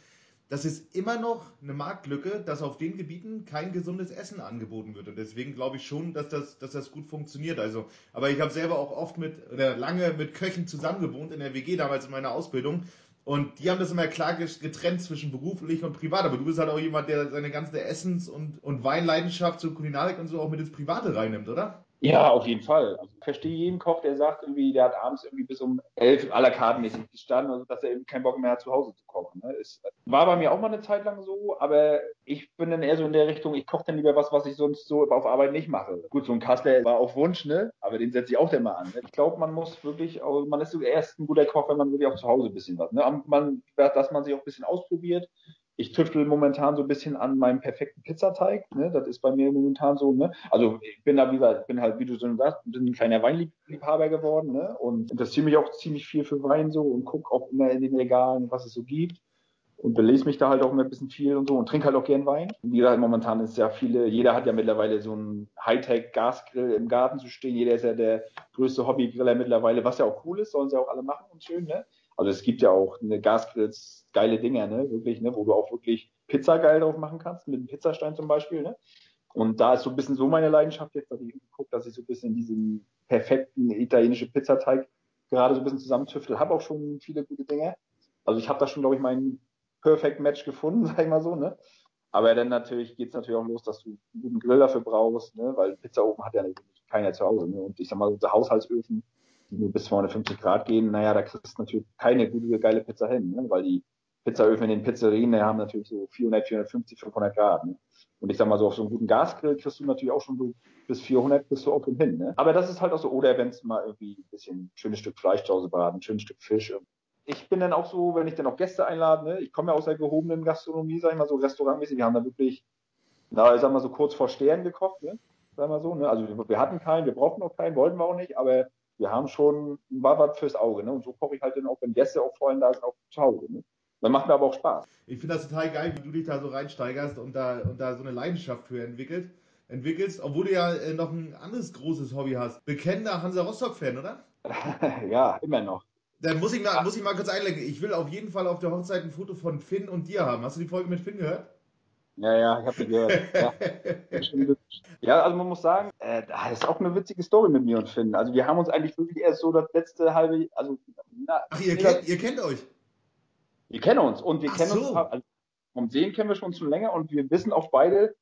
S3: das ist immer noch eine Marktlücke, dass auf den Gebieten kein gesundes Essen angeboten wird. Und deswegen glaube ich schon, dass das, dass das gut funktioniert. Also, aber ich habe selber auch oft mit oder lange mit Köchen zusammengewohnt in der WG damals in meiner Ausbildung. Und die haben das immer klar getrennt zwischen beruflich und privat. Aber du bist halt auch jemand, der seine ganze Essens- und, und Weinleidenschaft zur Kulinarik und so auch mit ins Private reinnimmt, oder?
S1: Ja, auf jeden Fall. Also ich verstehe jeden Koch, der sagt irgendwie, der hat abends irgendwie bis um elf la carte mäßig gestanden, also dass er eben keinen Bock mehr hat, zu Hause zu kochen. Ne? Ist, war bei mir auch mal eine Zeit lang so, aber ich bin dann eher so in der Richtung, ich koche dann lieber was, was ich sonst so auf Arbeit nicht mache. Gut, so ein Kassler war auf Wunsch, ne? Aber den setze ich auch dann mal an. Ne? Ich glaube, man muss wirklich, man ist so erst ein guter Koch, wenn man wirklich auch zu Hause ein bisschen was, ne? Dass man sich auch ein bisschen ausprobiert ich tüftel momentan so ein bisschen an meinem perfekten Pizzateig. Ne? Das ist bei mir momentan so. Ne? Also ich bin da, wie gesagt, bin halt, wie du schon sagst, ein kleiner Weinliebhaber geworden ne? und interessiere mich auch ziemlich viel für Wein so und gucke auch immer in den Regalen, was es so gibt und belese mich da halt auch immer ein bisschen viel und so und trinke halt auch gern Wein. Wie gesagt, momentan ist ja viele, jeder hat ja mittlerweile so einen Hightech-Gasgrill im Garten zu stehen. Jeder ist ja der größte Hobbygriller mittlerweile, was ja auch cool ist, sollen sie auch alle machen und schön, ne? Also es gibt ja auch eine Gasgrills, geile Dinger, ne, wirklich, ne, wo du auch wirklich Pizza geil drauf machen kannst, mit einem Pizzastein zum Beispiel, ne. Und da ist so ein bisschen so meine Leidenschaft jetzt, dass ich gucke, dass ich so ein bisschen diesen perfekten italienischen Pizzateig gerade so ein bisschen zusammentüftel. Habe auch schon viele gute Dinge. Also ich habe da schon, glaube ich, mein Perfect Match gefunden, <laughs> sag ich mal so, ne. Aber dann natürlich geht's natürlich auch los, dass du einen guten Grill dafür brauchst, ne, weil Pizzaofen hat ja keiner zu Hause, ne. Und ich sag mal, so Haushaltsöfen, die nur bis 250 Grad gehen, naja, da kriegst du natürlich keine gute, geile Pizza hin, ne? weil die Pizzaöfen in den Pizzerien, die haben natürlich so 400, 450, 500 Grad. Ne? Und ich sag mal so, auf so einem guten Gasgrill kriegst du natürlich auch schon so bis 400 bis du auch hin. Ne? Aber das ist halt auch so, oder wenn es mal irgendwie ein bisschen ein schönes Stück Fleisch zu Hause braten, ein schönes Stück Fisch. Ich bin dann auch so, wenn ich dann auch Gäste einlade, ne? ich komme ja aus der gehobenen Gastronomie, sag ich mal so, restaurantmäßig, wir haben da wirklich, na, ich sag mal so kurz vor Sternen gekocht, ne? sag mal so. Ne? Also wir, wir hatten keinen, wir brauchten auch keinen, wollten wir auch nicht, aber wir haben schon, war was fürs Auge. Ne? Und so koche ich halt dann auch, wenn Gäste auch vorhin da sind, auch Hause. Ne? Das macht mir aber auch Spaß.
S3: Ich finde das total geil, wie du dich da so reinsteigerst und da, und da so eine Leidenschaft für entwickelt, entwickelst, obwohl du ja äh, noch ein anderes großes Hobby hast. Bekennender Hansa Rostock-Fan, oder? <laughs>
S1: ja, immer noch.
S3: Dann muss ich, mal, muss ich mal kurz einlenken. Ich will auf jeden Fall auf der Hochzeit ein Foto von Finn und dir haben. Hast du die Folge mit Finn gehört?
S1: Ja, ja, ich habe sie gehört. Ja. <laughs> ja. also man muss sagen, äh, das ist auch eine witzige Story mit mir und Finn. Also wir haben uns eigentlich wirklich erst so das letzte halbe, also
S3: na, Ach, ihr, kennt, ihr kennt euch?
S1: Wir kennen uns und wir Ach kennen so. uns, also vom Sehen kennen wir schon schon länger und wir wissen auch beide,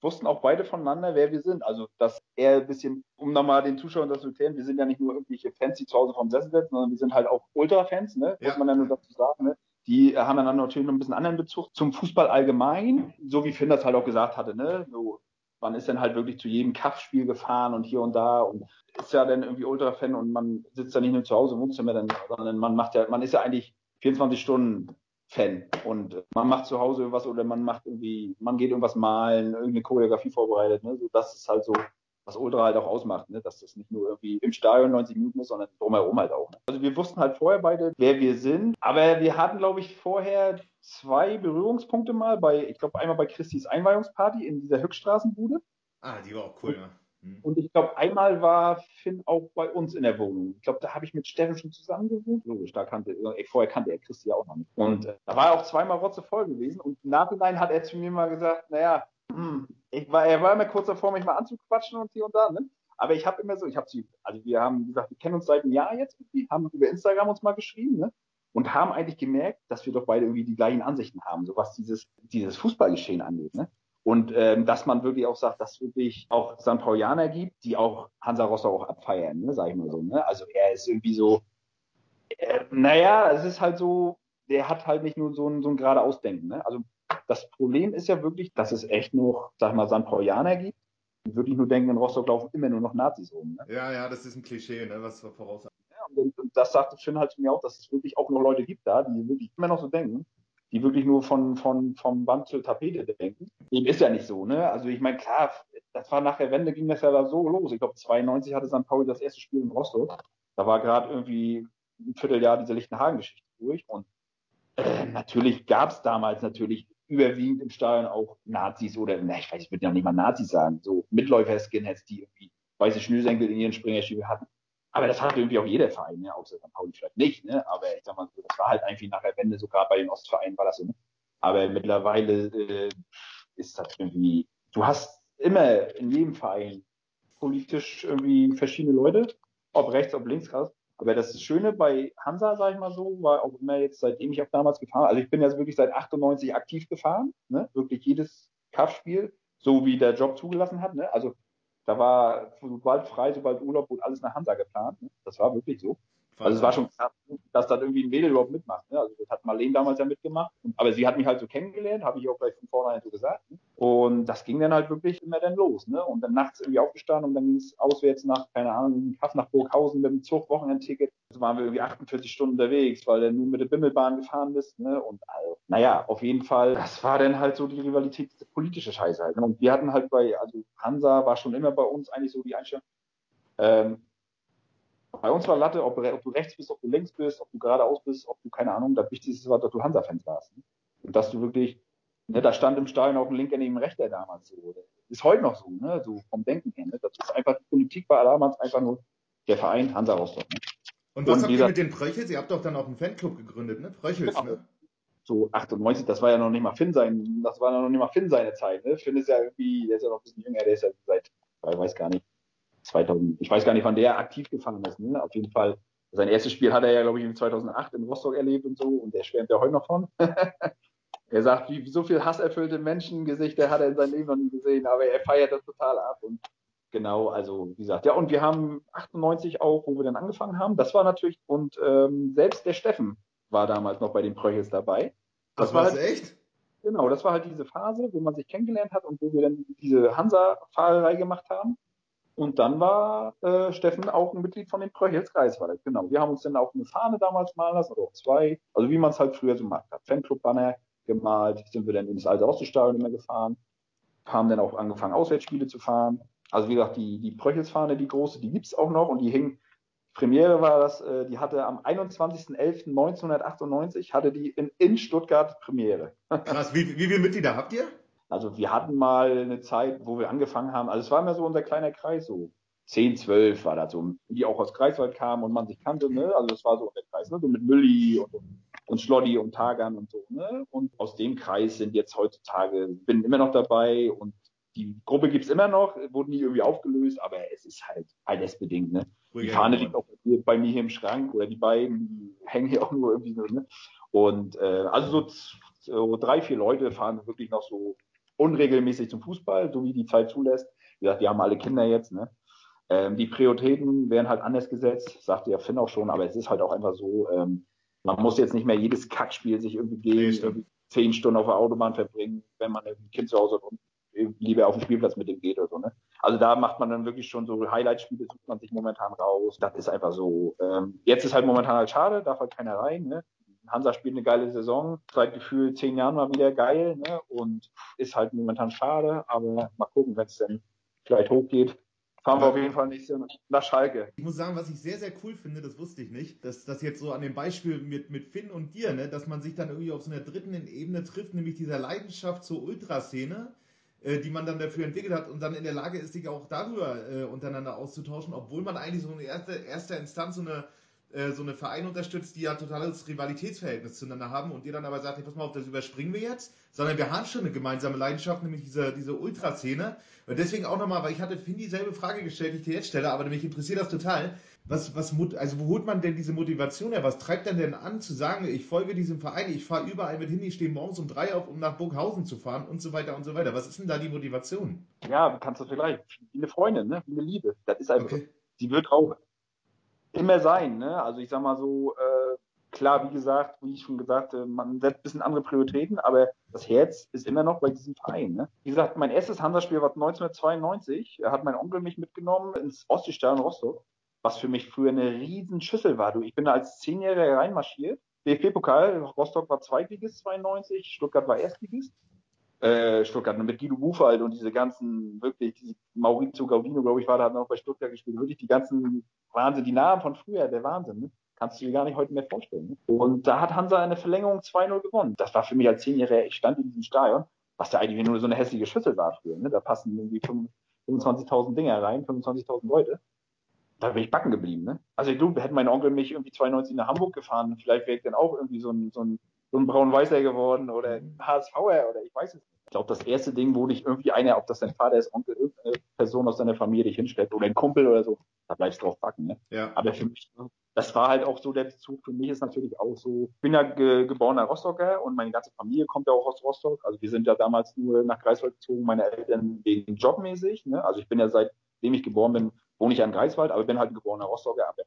S1: wussten auch beide voneinander, wer wir sind. Also, dass er ein bisschen, um nochmal den Zuschauern das zu erklären, wir sind ja nicht nur irgendwelche Fans, die zu Hause vom Sessel sitzen, sondern wir sind halt auch Ultra-Fans, ne? Ja. Muss man ja nur dazu sagen, ne? Die haben dann natürlich noch ein bisschen anderen Bezug zum Fußball allgemein, so wie Finn das halt auch gesagt hatte, ne? So, man ist dann halt wirklich zu jedem Kaff-Spiel gefahren und hier und da und ist ja dann irgendwie Ultra-Fan und man sitzt ja nicht nur zu Hause im Wohnzimmer, sondern man macht ja, man ist ja eigentlich 24 Stunden Fan und man macht zu Hause irgendwas oder man macht irgendwie, man geht irgendwas malen, irgendeine Choreografie vorbereitet. Ne? So, das ist halt so, was Ultra halt auch ausmacht, ne? dass das nicht nur irgendwie im Stadion 90 Minuten ist, sondern drumherum halt auch. Ne? Also wir wussten halt vorher beide, wer wir sind, aber wir hatten, glaube ich, vorher zwei Berührungspunkte mal bei, ich glaube, einmal bei Christis Einweihungsparty in dieser Höchststraßenbude.
S3: Ah, die war auch cool, ja.
S1: Mhm. Und ich glaube, einmal war Finn auch bei uns in der Wohnung. Ich glaube, da habe ich mit Steffen schon zusammen gewohnt. Logisch, da kannte er, vorher kannte er Christi auch noch nicht. Und äh, da war er auch zweimal Rotze voll gewesen. Und im Nachhinein hat er zu mir mal gesagt, naja, ich war, er war immer kurz davor, mich mal anzuquatschen und hier und da, ne? Aber ich habe immer so, ich habe sie, also wir haben gesagt, wir kennen uns seit einem Jahr jetzt irgendwie, haben über Instagram uns mal geschrieben, ne? Und haben eigentlich gemerkt, dass wir doch beide irgendwie die gleichen Ansichten haben, so was dieses, dieses Fußballgeschehen angeht, ne? Und ähm, dass man wirklich auch sagt, dass es wirklich auch St. Paulianer gibt, die auch Hansa Rostock auch abfeiern, ne, sag ich mal so. Ne? Also er ist irgendwie so, äh, naja, es ist halt so, der hat halt nicht nur so ein, so ein gerade Ausdenken. Ne? Also das Problem ist ja wirklich, dass es echt noch, sag ich mal, St. Paulianer gibt, die wirklich nur denken, in Rostock laufen immer nur noch Nazis rum. Ne?
S3: Ja, ja, das ist ein Klischee, ne, was voraus.
S1: Ja, und, und das sagte Finn halt zu mir auch, dass es wirklich auch noch Leute gibt da, die wirklich immer noch so denken die wirklich nur von, von, vom Band zur Tapete denken. Dem ist ja nicht so, ne? Also ich meine, klar, das war nach der Wende ging das ja da so los. Ich glaube, 92 hatte St. Pauli das erste Spiel in Rostock. Da war gerade irgendwie ein Vierteljahr diese Lichtenhagen-Geschichte durch. Und äh, natürlich gab es damals natürlich überwiegend im Stadion auch Nazis oder, na, ich weiß, ich würde ja nicht mal Nazis sagen, so Mitläufer-Skinheads, die irgendwie weiße Schnürsenkel in ihren Springerstiefeln hatten. Aber das hatte irgendwie auch jeder Verein, ne? außer St. Pauli vielleicht nicht. Ne? Aber ich sag mal, das war halt irgendwie nach der Wende, sogar bei den Ostvereinen war das so. Ne? Aber mittlerweile äh, ist das irgendwie, du hast immer in jedem Verein politisch irgendwie verschiedene Leute, ob rechts, ob links, krass. Aber das Schöne bei Hansa, sag ich mal so, war auch immer jetzt, seitdem ich auch damals gefahren Also ich bin jetzt wirklich seit 98 aktiv gefahren, ne? wirklich jedes Kampfspiel, so wie der Job zugelassen hat. Ne? Also da war sobald frei, sobald Urlaub, wurde alles nach Hansa geplant. Ne? Das war wirklich so. Also es war schon klar, dass dann irgendwie ein Mädel überhaupt mitmacht. Ne? Also das hat Marlene damals ja mitgemacht. Aber sie hat mich halt so kennengelernt, habe ich auch gleich von vornherein so gesagt. Ne? Und das ging dann halt wirklich immer dann los. Ne? Und dann nachts irgendwie aufgestanden und dann ging es auswärts nach, keine Ahnung, Kaff nach Burghausen mit dem Zug, Wochenendticket. Also waren wir irgendwie 48 Stunden unterwegs, weil dann nur mit der Bimmelbahn gefahren bist. Ne? Und also, naja, auf jeden Fall, das war dann halt so die Rivalität, die politische Scheiße halt. Ne? Und wir hatten halt bei, also Hansa war schon immer bei uns eigentlich so die Einstellung, ähm, bei uns war Latte, ob, ob, du rechts bist, ob du links bist, ob du geradeaus bist, ob du, keine Ahnung, das Wichtigste war, dass du Hansa-Fans warst. Ne? Und dass du wirklich, ne, da stand im Stadion auch ein Linker neben Rechter damals so. Ist heute noch so, ne, so vom Denken her. Ne? Das ist einfach, die Politik war damals einfach nur der Verein Hansa Rostock. Ne?
S3: Und was Und habt dieser, ihr mit den Pröchels? Ihr habt doch dann auch einen Fanclub gegründet, ne? Pröchels, genau. ne?
S1: So 98, das war ja noch nicht mal Finn sein, das war noch nicht mal Finn seine Zeit, ne? Finn ist ja irgendwie, der ist ja noch ein bisschen jünger, der ist ja seit, ich weiß gar nicht, 2000, ich weiß gar nicht, wann der aktiv gefahren ist. Ne? Auf jeden Fall, sein erstes Spiel hat er ja, glaube ich, 2008 in Rostock erlebt und so und der schwärmt ja heute noch von. Er sagt, wie so viel hasserfüllte Menschengesichter hat er in seinem Leben noch nie gesehen, aber er feiert das total ab und genau, also wie gesagt, ja und wir haben 98 auch, wo wir dann angefangen haben, das war natürlich und ähm, selbst der Steffen war damals noch bei den Pröchels dabei.
S3: Das, das war halt, echt?
S1: Genau, das war halt diese Phase, wo man sich kennengelernt hat und wo wir dann diese Hansa-Fahrerei gemacht haben. Und dann war äh, Steffen auch ein Mitglied von den Pröchels Greifswald. Genau. Wir haben uns dann auch eine Fahne damals malen lassen, oder auch zwei. Also wie man es halt früher so macht hat. Fanclub-Banner gemalt, sind wir dann ins alte Oststadion immer gefahren. Haben dann auch angefangen, Auswärtsspiele zu fahren. Also wie gesagt, die, die Pröchels-Fahne, die große, die gibt's auch noch und die hing Premiere war das, äh, die hatte am 21.11.1998 hatte die in, in Stuttgart Premiere. <laughs>
S3: Krass, wie, wie viele Mitglieder habt ihr?
S1: Also wir hatten mal eine Zeit, wo wir angefangen haben, also es war immer so unser kleiner Kreis, so 10, 12 war das so, die auch aus Greifswald kamen und man sich kannte, ne? Also das war so der Kreis, ne? So mit Mülli und, und Schloddi und Tagern und so, ne? Und aus dem Kreis sind jetzt heutzutage, bin immer noch dabei und die Gruppe gibt's immer noch, wurde nie irgendwie aufgelöst, aber es ist halt altersbedingt, ne? Die Fahne liegt auch bei mir hier im Schrank oder die beiden die hängen hier auch nur irgendwie so, ne? Und äh, also so, so drei, vier Leute fahren wirklich noch so unregelmäßig zum Fußball, so wie die Zeit zulässt. Wie gesagt, die haben alle Kinder jetzt, ne? Ähm, die Prioritäten werden halt anders gesetzt, sagte ja Finn auch schon, aber es ist halt auch einfach so, ähm, man muss jetzt nicht mehr jedes Kackspiel sich irgendwie gehen, irgendwie zehn Stunden auf der Autobahn verbringen, wenn man ein Kind zu Hause hat und lieber auf den Spielplatz mit dem geht oder so. Ne? Also da macht man dann wirklich schon so Highlight-Spiele, sucht man sich momentan raus. Das ist einfach so. Ähm, jetzt ist halt momentan halt schade, darf halt keiner rein. Ne? Hansa spielt eine geile Saison, seit gefühlt zehn Jahren mal wieder geil ne? und ist halt momentan schade, aber mal gucken, wenn es denn vielleicht hochgeht. Fahren wir auf jeden Fall nicht nach Schalke.
S3: Ich muss sagen, was ich sehr, sehr cool finde, das wusste ich nicht, dass das jetzt so an dem Beispiel mit, mit Finn und dir, ne, dass man sich dann irgendwie auf so einer dritten Ebene trifft, nämlich dieser Leidenschaft zur Ultraszene, äh, die man dann dafür entwickelt hat und dann in der Lage ist, sich auch darüber äh, untereinander auszutauschen, obwohl man eigentlich so eine erste, erste Instanz so eine äh, so eine Verein unterstützt, die ja totales Rivalitätsverhältnis zueinander haben und ihr dann aber sagt, hey, pass mal auf, das überspringen wir jetzt, sondern wir haben schon eine gemeinsame Leidenschaft, nämlich diese, diese Ultraszene. Und deswegen auch nochmal, weil ich hatte Finn dieselbe Frage gestellt, die ich dir jetzt stelle, aber mich interessiert das total. Was, was, also wo holt man denn diese Motivation her? Was treibt denn denn an, zu sagen, ich folge diesem Verein, ich fahre überall mit hin, ich stehe morgens um drei auf, um nach Burghausen zu fahren und so weiter und so weiter. Was ist denn da die Motivation?
S1: Ja, kannst du vielleicht. Viele Freunde, ne? Viele Liebe. Das ist einfach, okay. die wird auch immer sein. Ne? Also ich sag mal so, äh, klar, wie gesagt, wie ich schon gesagt, äh, man setzt ein bisschen andere Prioritäten, aber das Herz ist immer noch bei diesem Verein. Ne? Wie gesagt, mein erstes Hansaspiel war 1992. Da hat mein Onkel mich mitgenommen ins Ostseestadion Rostock, was für mich früher eine riesen Schüssel war. Du, ich bin da als Zehnjähriger reinmarschiert. DFB-Pokal, Rostock war Zweitligist 92, Stuttgart war Erstligist äh, Stuttgart mit Guido Buchwald und diese ganzen, wirklich, diese Maurizio Gaudino, glaube ich, war da noch bei Stuttgart gespielt, wirklich die ganzen Wahnsinn, die Namen von früher, der Wahnsinn, ne? Kannst du dir gar nicht heute mehr vorstellen. Ne? Und da hat Hansa eine Verlängerung 2-0 gewonnen. Das war für mich als Zehnjähriger, ich stand in diesem Stadion, was da eigentlich nur so eine hässliche Schüssel war früher. Ne? Da passen irgendwie 25.000 Dinger rein, 25.000 Leute. Da bin ich backen geblieben. Ne? Also du, hätte mein Onkel mich irgendwie 92 nach Hamburg gefahren, vielleicht wäre ich dann auch irgendwie so ein, so ein so ein braun-weißer geworden oder ein HSVer oder ich weiß es nicht. Ich glaube, das erste Ding, wo dich irgendwie einer, ob das dein Vater ist, Onkel, irgendeine Person aus deiner Familie dich hinstellt oder ein Kumpel oder so, da bleibst du drauf backen. Ne? Ja. Aber für mich, das war halt auch so der Bezug. Für mich ist natürlich auch so, ich bin ja ge geborener Rostocker und meine ganze Familie kommt ja auch aus Rostock. Also wir sind ja damals nur nach Greifswald gezogen, meine Eltern wegen jobmäßig. Ne? Also ich bin ja seitdem ich geboren bin, wohne ich ja in Greifswald, aber bin halt ein geborener Rostocker. Aber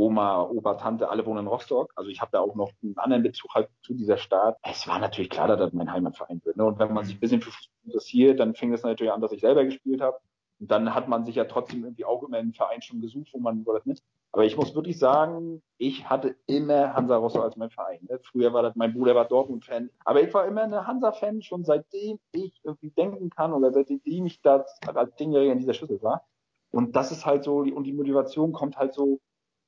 S1: Oma, Opa, Tante, alle wohnen in Rostock. Also ich habe da auch noch einen anderen Bezug halt zu dieser Stadt. Es war natürlich klar, dass das mein Heimatverein wird. Ne? Und wenn man sich ein bisschen für Fußball interessiert, dann fing es natürlich an, dass ich selber gespielt habe. Und dann hat man sich ja trotzdem irgendwie auch immer einen Verein schon gesucht, wo man wo das mit. Aber ich muss wirklich sagen, ich hatte immer Hansa Rostock als mein Verein. Ne? Früher war das, mein Bruder war Dortmund-Fan. Aber ich war immer eine Hansa-Fan, schon seitdem ich irgendwie denken kann oder seitdem ich da als Dingjähriger in dieser Schüssel war. Und das ist halt so, und die Motivation kommt halt so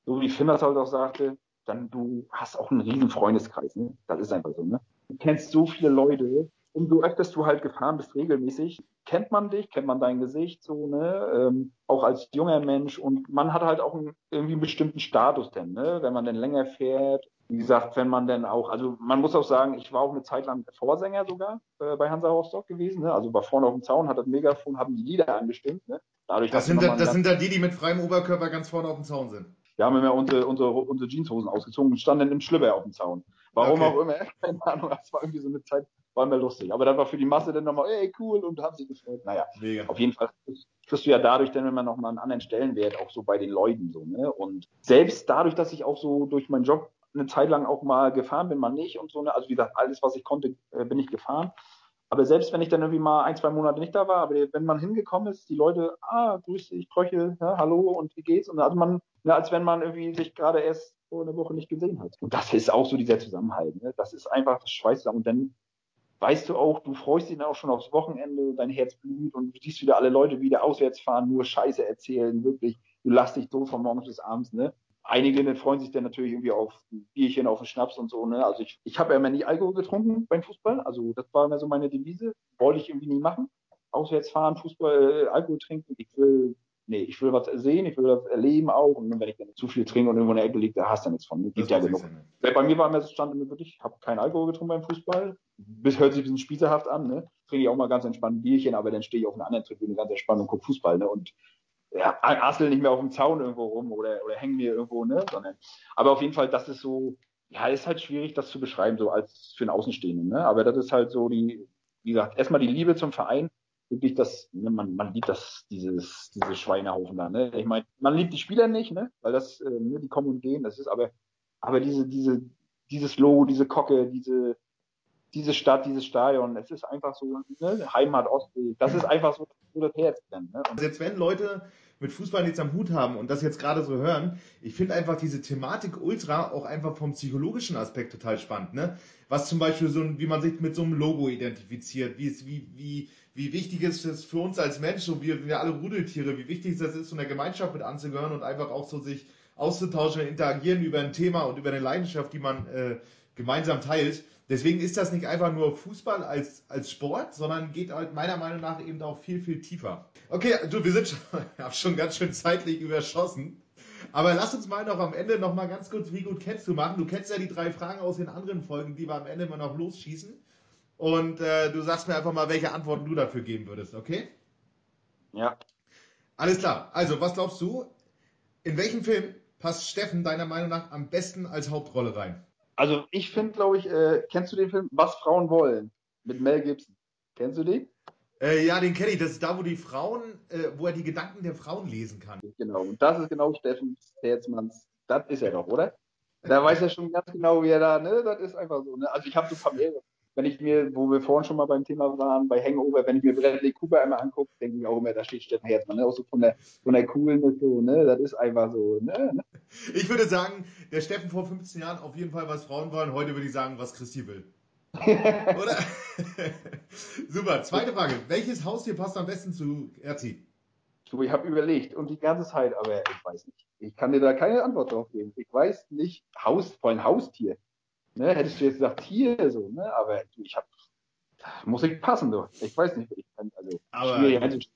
S1: so wie Finn das halt auch sagte, dann du hast auch einen riesen Freundeskreis. Ne? Das ist einfach so. Ne? Du kennst so viele Leute. Umso öfter du halt gefahren bist, regelmäßig, kennt man dich, kennt man dein Gesicht so, ne? Ähm, auch als junger Mensch. Und man hat halt auch einen, irgendwie einen bestimmten Status denn, ne? Wenn man denn länger fährt. Wie gesagt, wenn man denn auch, also man muss auch sagen, ich war auch eine Zeit lang Vorsänger sogar äh, bei Hansa Rostock gewesen. Ne? Also war vorne auf dem Zaun, hat das Megafon, haben die Lieder angestimmt. Ne?
S3: Dadurch, das sind, da, das sind da die, die mit freiem Oberkörper ganz vorne auf dem Zaun sind.
S1: Wir haben immer unsere, unsere, unsere Jeanshosen ausgezogen und standen im Schlüpper auf dem Zaun. Warum okay. auch immer, <laughs> keine Ahnung, das war irgendwie so eine Zeit, war immer lustig. Aber dann war für die Masse dann nochmal, ey, cool, und haben sich gefreut. Naja, Mega. auf jeden Fall kriegst du ja dadurch dann immer nochmal einen anderen Stellenwert, auch so bei den Leuten so, ne? Und selbst dadurch, dass ich auch so durch meinen Job eine Zeit lang auch mal gefahren bin, mal nicht und so. Ne? Also wie gesagt, alles, was ich konnte, äh, bin ich gefahren. Aber selbst wenn ich dann irgendwie mal ein, zwei Monate nicht da war, aber wenn man hingekommen ist, die Leute, ah, grüß dich, Kröche, ja, hallo und wie geht's? Und also man, ja, als wenn man irgendwie sich gerade erst vor einer Woche nicht gesehen hat. Und das ist auch so dieser Zusammenhalt. Ne? Das ist einfach das Schweiß Und dann weißt du auch, du freust dich dann auch schon aufs Wochenende, dein Herz blüht und du siehst wieder alle Leute wieder auswärts fahren, nur Scheiße erzählen, wirklich. Du lass dich tot von morgens bis abends, ne? Einige freuen sich dann natürlich irgendwie auf ein Bierchen, auf einen Schnaps und so. Ne? Also ich, ich habe ja immer nie Alkohol getrunken beim Fußball. Also das war immer so meine Devise. Wollte ich irgendwie nie machen. Auswärts fahren, Fußball, äh, Alkohol trinken. Ich will, nee, ich will was sehen, ich will was erleben auch. Und wenn ich dann zu viel trinke und irgendwo in der Ecke liegt, da hast du nichts von. Gibt ja genug. Bei mir war immer so stand immer wirklich, ich habe keinen Alkohol getrunken beim Fußball. Das hört sich ein bisschen spießerhaft an, ne? Trinke ich auch mal ganz entspannt ein Bierchen, aber dann stehe ich auf einer anderen Tribüne ganz entspannt und gucke Fußball, ne? Und ja, Arsenal nicht mehr auf dem Zaun irgendwo rum oder, oder hängen mir irgendwo, ne? Sondern, aber auf jeden Fall, das ist so, ja, ist halt schwierig, das zu beschreiben, so als für einen Außenstehenden, ne? Aber das ist halt so die, wie gesagt, erstmal die Liebe zum Verein, wirklich das, ne, man, man liebt das, dieses, diese Schweinehaufen da, ne? Ich meine, man liebt die Spieler nicht, ne? Weil das, äh, ne, die kommen und gehen, das ist aber, aber diese, diese, dieses Logo, diese Kocke, diese, diese Stadt, dieses Stadion, es ist einfach so, ne? Heimat Ostsee, das ist einfach so, so das Herz
S3: dann, ne? Und jetzt wenn Leute mit Fußball nichts am Hut haben und das jetzt gerade so hören, ich finde einfach diese Thematik Ultra auch einfach vom psychologischen Aspekt total spannend, ne? Was zum Beispiel so, wie man sich mit so einem Logo identifiziert, wie es, wie, wie, wie wichtig ist es für uns als Menschen, wir, wir alle Rudeltiere, wie wichtig das ist, so einer Gemeinschaft mit anzugehören und einfach auch so sich auszutauschen und interagieren über ein Thema und über eine Leidenschaft, die man äh, gemeinsam teilt. Deswegen ist das nicht einfach nur Fußball als, als Sport, sondern geht halt meiner Meinung nach eben auch viel, viel tiefer. Okay, du, wir sind schon, <laughs> schon ganz schön zeitlich überschossen. Aber lass uns mal noch am Ende noch mal ganz kurz, wie gut kennst du machen. Du kennst ja die drei Fragen aus den anderen Folgen, die wir am Ende immer noch losschießen. Und äh, du sagst mir einfach mal, welche Antworten du dafür geben würdest, okay?
S1: Ja.
S3: Alles klar. Also, was glaubst du? In welchem Film passt Steffen deiner Meinung nach am besten als Hauptrolle rein?
S1: Also ich finde, glaube ich, äh, kennst du den Film Was Frauen wollen mit Mel Gibson? Kennst du den?
S3: Äh, ja, den kenne ich. Das ist da, wo die Frauen, äh, wo er die Gedanken der Frauen lesen kann.
S1: Genau. Und das ist genau Steffen Herzmanns. Das ist er doch, oder? Da weiß er schon ganz genau, wie er da, ne? Das ist einfach so, ne? Also ich habe so Familie, wenn ich mir, wo wir vorhin schon mal beim Thema waren, bei Hangover, wenn ich mir Bradley Cooper einmal angucke, denke ich auch immer, da steht Steffen Herzmann, ne? Auch so von der, von der Coolness, so, ne? Das ist einfach so, ne?
S3: Ich würde sagen, der Steffen vor 15 Jahren auf jeden Fall, was Frauen wollen. Heute würde ich sagen, was Christi will. <laughs> Oder? <laughs> Super. Zweite Frage. Welches Haustier passt am besten zu Erzi?
S1: Du, ich habe überlegt und die ganze Zeit, aber ich weiß nicht. Ich kann dir da keine Antwort drauf geben. Ich weiß nicht, Haus, vor allem Haustier. Ne, hättest du jetzt gesagt Tier so, ne? Aber ich habe, muss ich passen, du. Ich weiß nicht, ich kann, also
S3: aber,
S1: schwierig.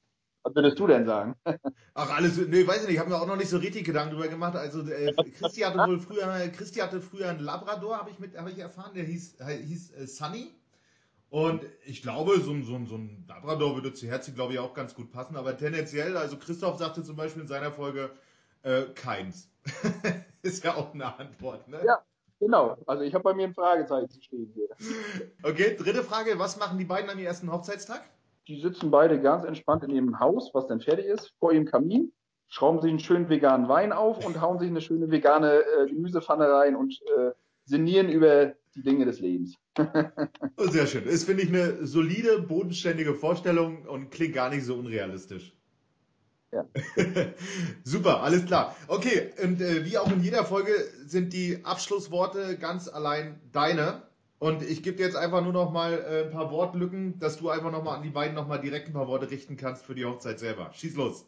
S1: Was würdest du denn sagen? <laughs>
S3: Ach, alles, nee, weiß ich nicht, ich habe mir auch noch nicht so richtig Gedanken drüber gemacht. Also, äh, Christi hatte wohl früher, Christi hatte früher einen Labrador, habe ich, mit, hab ich erfahren, der hieß, hieß äh, Sunny. Und ich glaube, so, so, so ein Labrador würde zu Herzi, glaube ich, auch ganz gut passen. Aber tendenziell, also Christoph sagte zum Beispiel in seiner Folge, äh, keins. <laughs> Ist ja auch eine Antwort, ne?
S1: Ja, Genau, also ich habe bei mir ein Fragezeichen stehen hier.
S3: Okay, dritte Frage, was machen die beiden an ihrem ersten Hochzeitstag?
S1: Die sitzen beide ganz entspannt in ihrem Haus, was dann fertig ist, vor ihrem Kamin, schrauben sich einen schönen veganen Wein auf und hauen sich eine schöne vegane äh, Gemüsepfanne rein und äh, sinnieren über die Dinge des Lebens. <laughs>
S3: Sehr schön. Das finde ich eine solide, bodenständige Vorstellung und klingt gar nicht so unrealistisch.
S1: Ja. <laughs>
S3: Super, alles klar. Okay, und äh, wie auch in jeder Folge sind die Abschlussworte ganz allein deine. Und ich gebe dir jetzt einfach nur noch mal äh, ein paar Wortlücken, dass du einfach noch mal an die beiden noch mal direkt ein paar Worte richten kannst für die Hochzeit selber. Schieß los.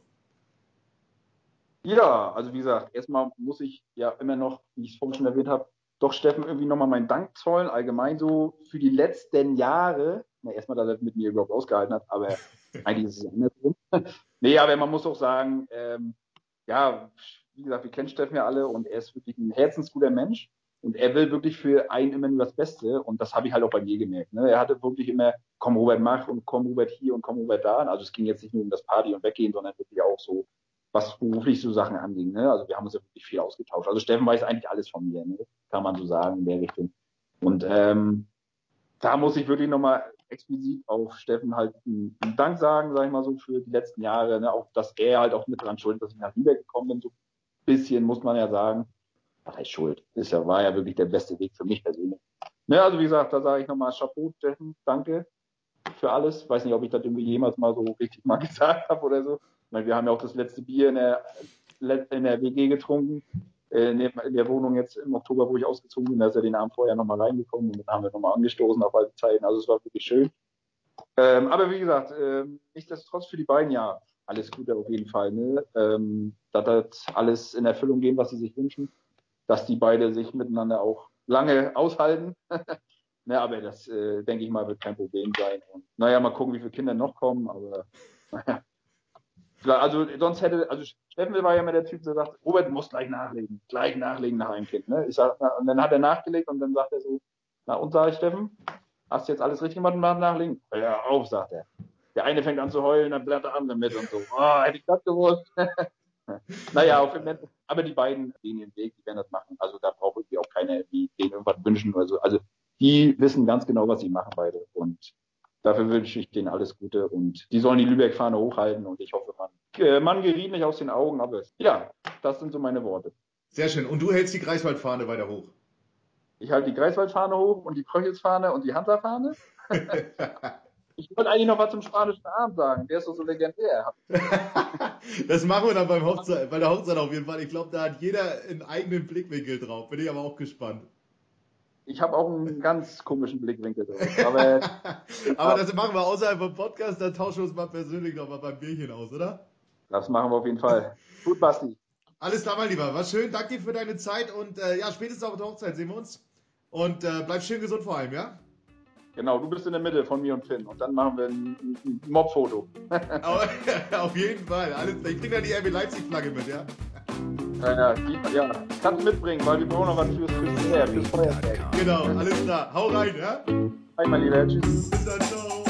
S1: Ja, also wie gesagt, erstmal muss ich ja immer noch, wie ich es vorhin schon erwähnt habe, doch Steffen irgendwie nochmal meinen Dank zollen, allgemein so für die letzten Jahre. Na, erstmal, dass er mit mir überhaupt ausgehalten hat, aber <laughs> eigentlich ist es andersrum. Nee, aber man muss auch sagen, ähm, ja, wie gesagt, wir kennen Steffen ja alle und er ist wirklich ein herzensguter Mensch und er will wirklich für einen immer nur das Beste und das habe ich halt auch bei mir gemerkt. Ne? Er hatte wirklich immer, komm Robert, mach und komm Robert hier und komm Robert da. Also es ging jetzt nicht nur um das Party und Weggehen, sondern wirklich auch so, was beruflich so Sachen anging. Ne? Also wir haben uns ja wirklich viel ausgetauscht. Also Steffen weiß eigentlich alles von mir, ne? kann man so sagen in der Richtung. Und ähm, da muss ich wirklich nochmal explizit auf Steffen halt einen, Dank sagen, sage ich mal so, für die letzten Jahre. Ne? Auch, dass er halt auch mit dran schuld ist, dass ich nach Lübeck gekommen bin, so ein bisschen, muss man ja sagen. was heißt Schuld? Ist ja, war ja wirklich der beste Weg für mich persönlich. Ja, also wie gesagt, da sage ich nochmal Chapeau, Steffen, danke für alles. Weiß nicht, ob ich das irgendwie jemals mal so richtig mal <laughs> gesagt habe oder so. Ich meine, wir haben ja auch das letzte Bier in der, in der WG getrunken, in der Wohnung jetzt im Oktober, wo ich ausgezogen bin. Da ist er den Abend vorher nochmal reingekommen und dann haben wir nochmal angestoßen auf alte Zeiten. Also es war wirklich schön. Ähm, aber wie gesagt, äh, nichtsdestotrotz für die beiden ja alles Gute auf jeden Fall. Ne? Ähm, dass das alles in Erfüllung gehen, was sie sich wünschen. Dass die beide sich miteinander auch lange aushalten. <laughs> ne, aber das, äh, denke ich mal, wird kein Problem sein. Und naja, mal gucken, wie viele Kinder noch kommen. Aber <laughs> naja. Also sonst hätte, also Steffen war ja immer der Typ, der sagt, Robert muss gleich nachlegen, gleich nachlegen nach einem Kind. Ne? Ich sag, und dann hat er nachgelegt und dann sagt er so, na und sage ich, Steffen, hast du jetzt alles richtig gemacht und nachlegen? Ja, auf, sagt er. Der eine fängt an zu heulen, dann bleibt der andere mit und so. Oh, hätte ich das gewusst. <laughs> naja, auf jeden aber die beiden gehen den Weg, die werden das machen. Also da braucht irgendwie auch keiner, die denen irgendwas wünschen oder so. Also die wissen ganz genau, was sie machen beide. Und dafür wünsche ich denen alles Gute. Und die sollen die Lübeck-Fahne hochhalten und ich hoffe, man, äh, man geriet nicht aus den Augen. Aber ja, das sind so meine Worte.
S3: Sehr schön. Und du hältst die Greifswaldfahne weiter hoch?
S1: Ich halte die Greifswaldfahne hoch und die Kröchelsfahne und die Hansa-Fahne. <laughs> Ich wollte eigentlich noch was zum spanischen Abend sagen. Der ist doch so legendär. <laughs>
S3: das machen wir dann beim Hochzeit, bei der Hochzeit auf jeden Fall. Ich glaube, da hat jeder einen eigenen Blickwinkel drauf. Bin ich aber auch gespannt.
S1: Ich habe auch einen ganz komischen Blickwinkel drauf. <laughs> Aber,
S3: aber das machen wir außerhalb vom Podcast, dann tauschen wir uns mal persönlich noch mal beim Bierchen aus, oder?
S1: Das machen wir auf jeden Fall. <laughs> Gut, Basti.
S3: Alles klar, mein Lieber. War schön. Danke dir für deine Zeit und äh, ja, spätestens auf der Hochzeit sehen wir uns. Und äh, bleib schön gesund vor allem, ja?
S1: Genau, du bist in der Mitte von mir und Finn. Und dann machen wir ein, ein Mob-Foto. <laughs>
S3: Auf jeden Fall. Alles, ich krieg dann die RB Leipzig-Flagge mit, ja?
S1: Ja, ja, kannst mitbringen, weil wir brauchen noch was fürs, fürs, fürs, fürs Feuerwerk.
S3: Genau, alles klar. Hau rein, ja?
S1: Hi, mein Lieber. Tschüss.
S3: Bis dann, ciao.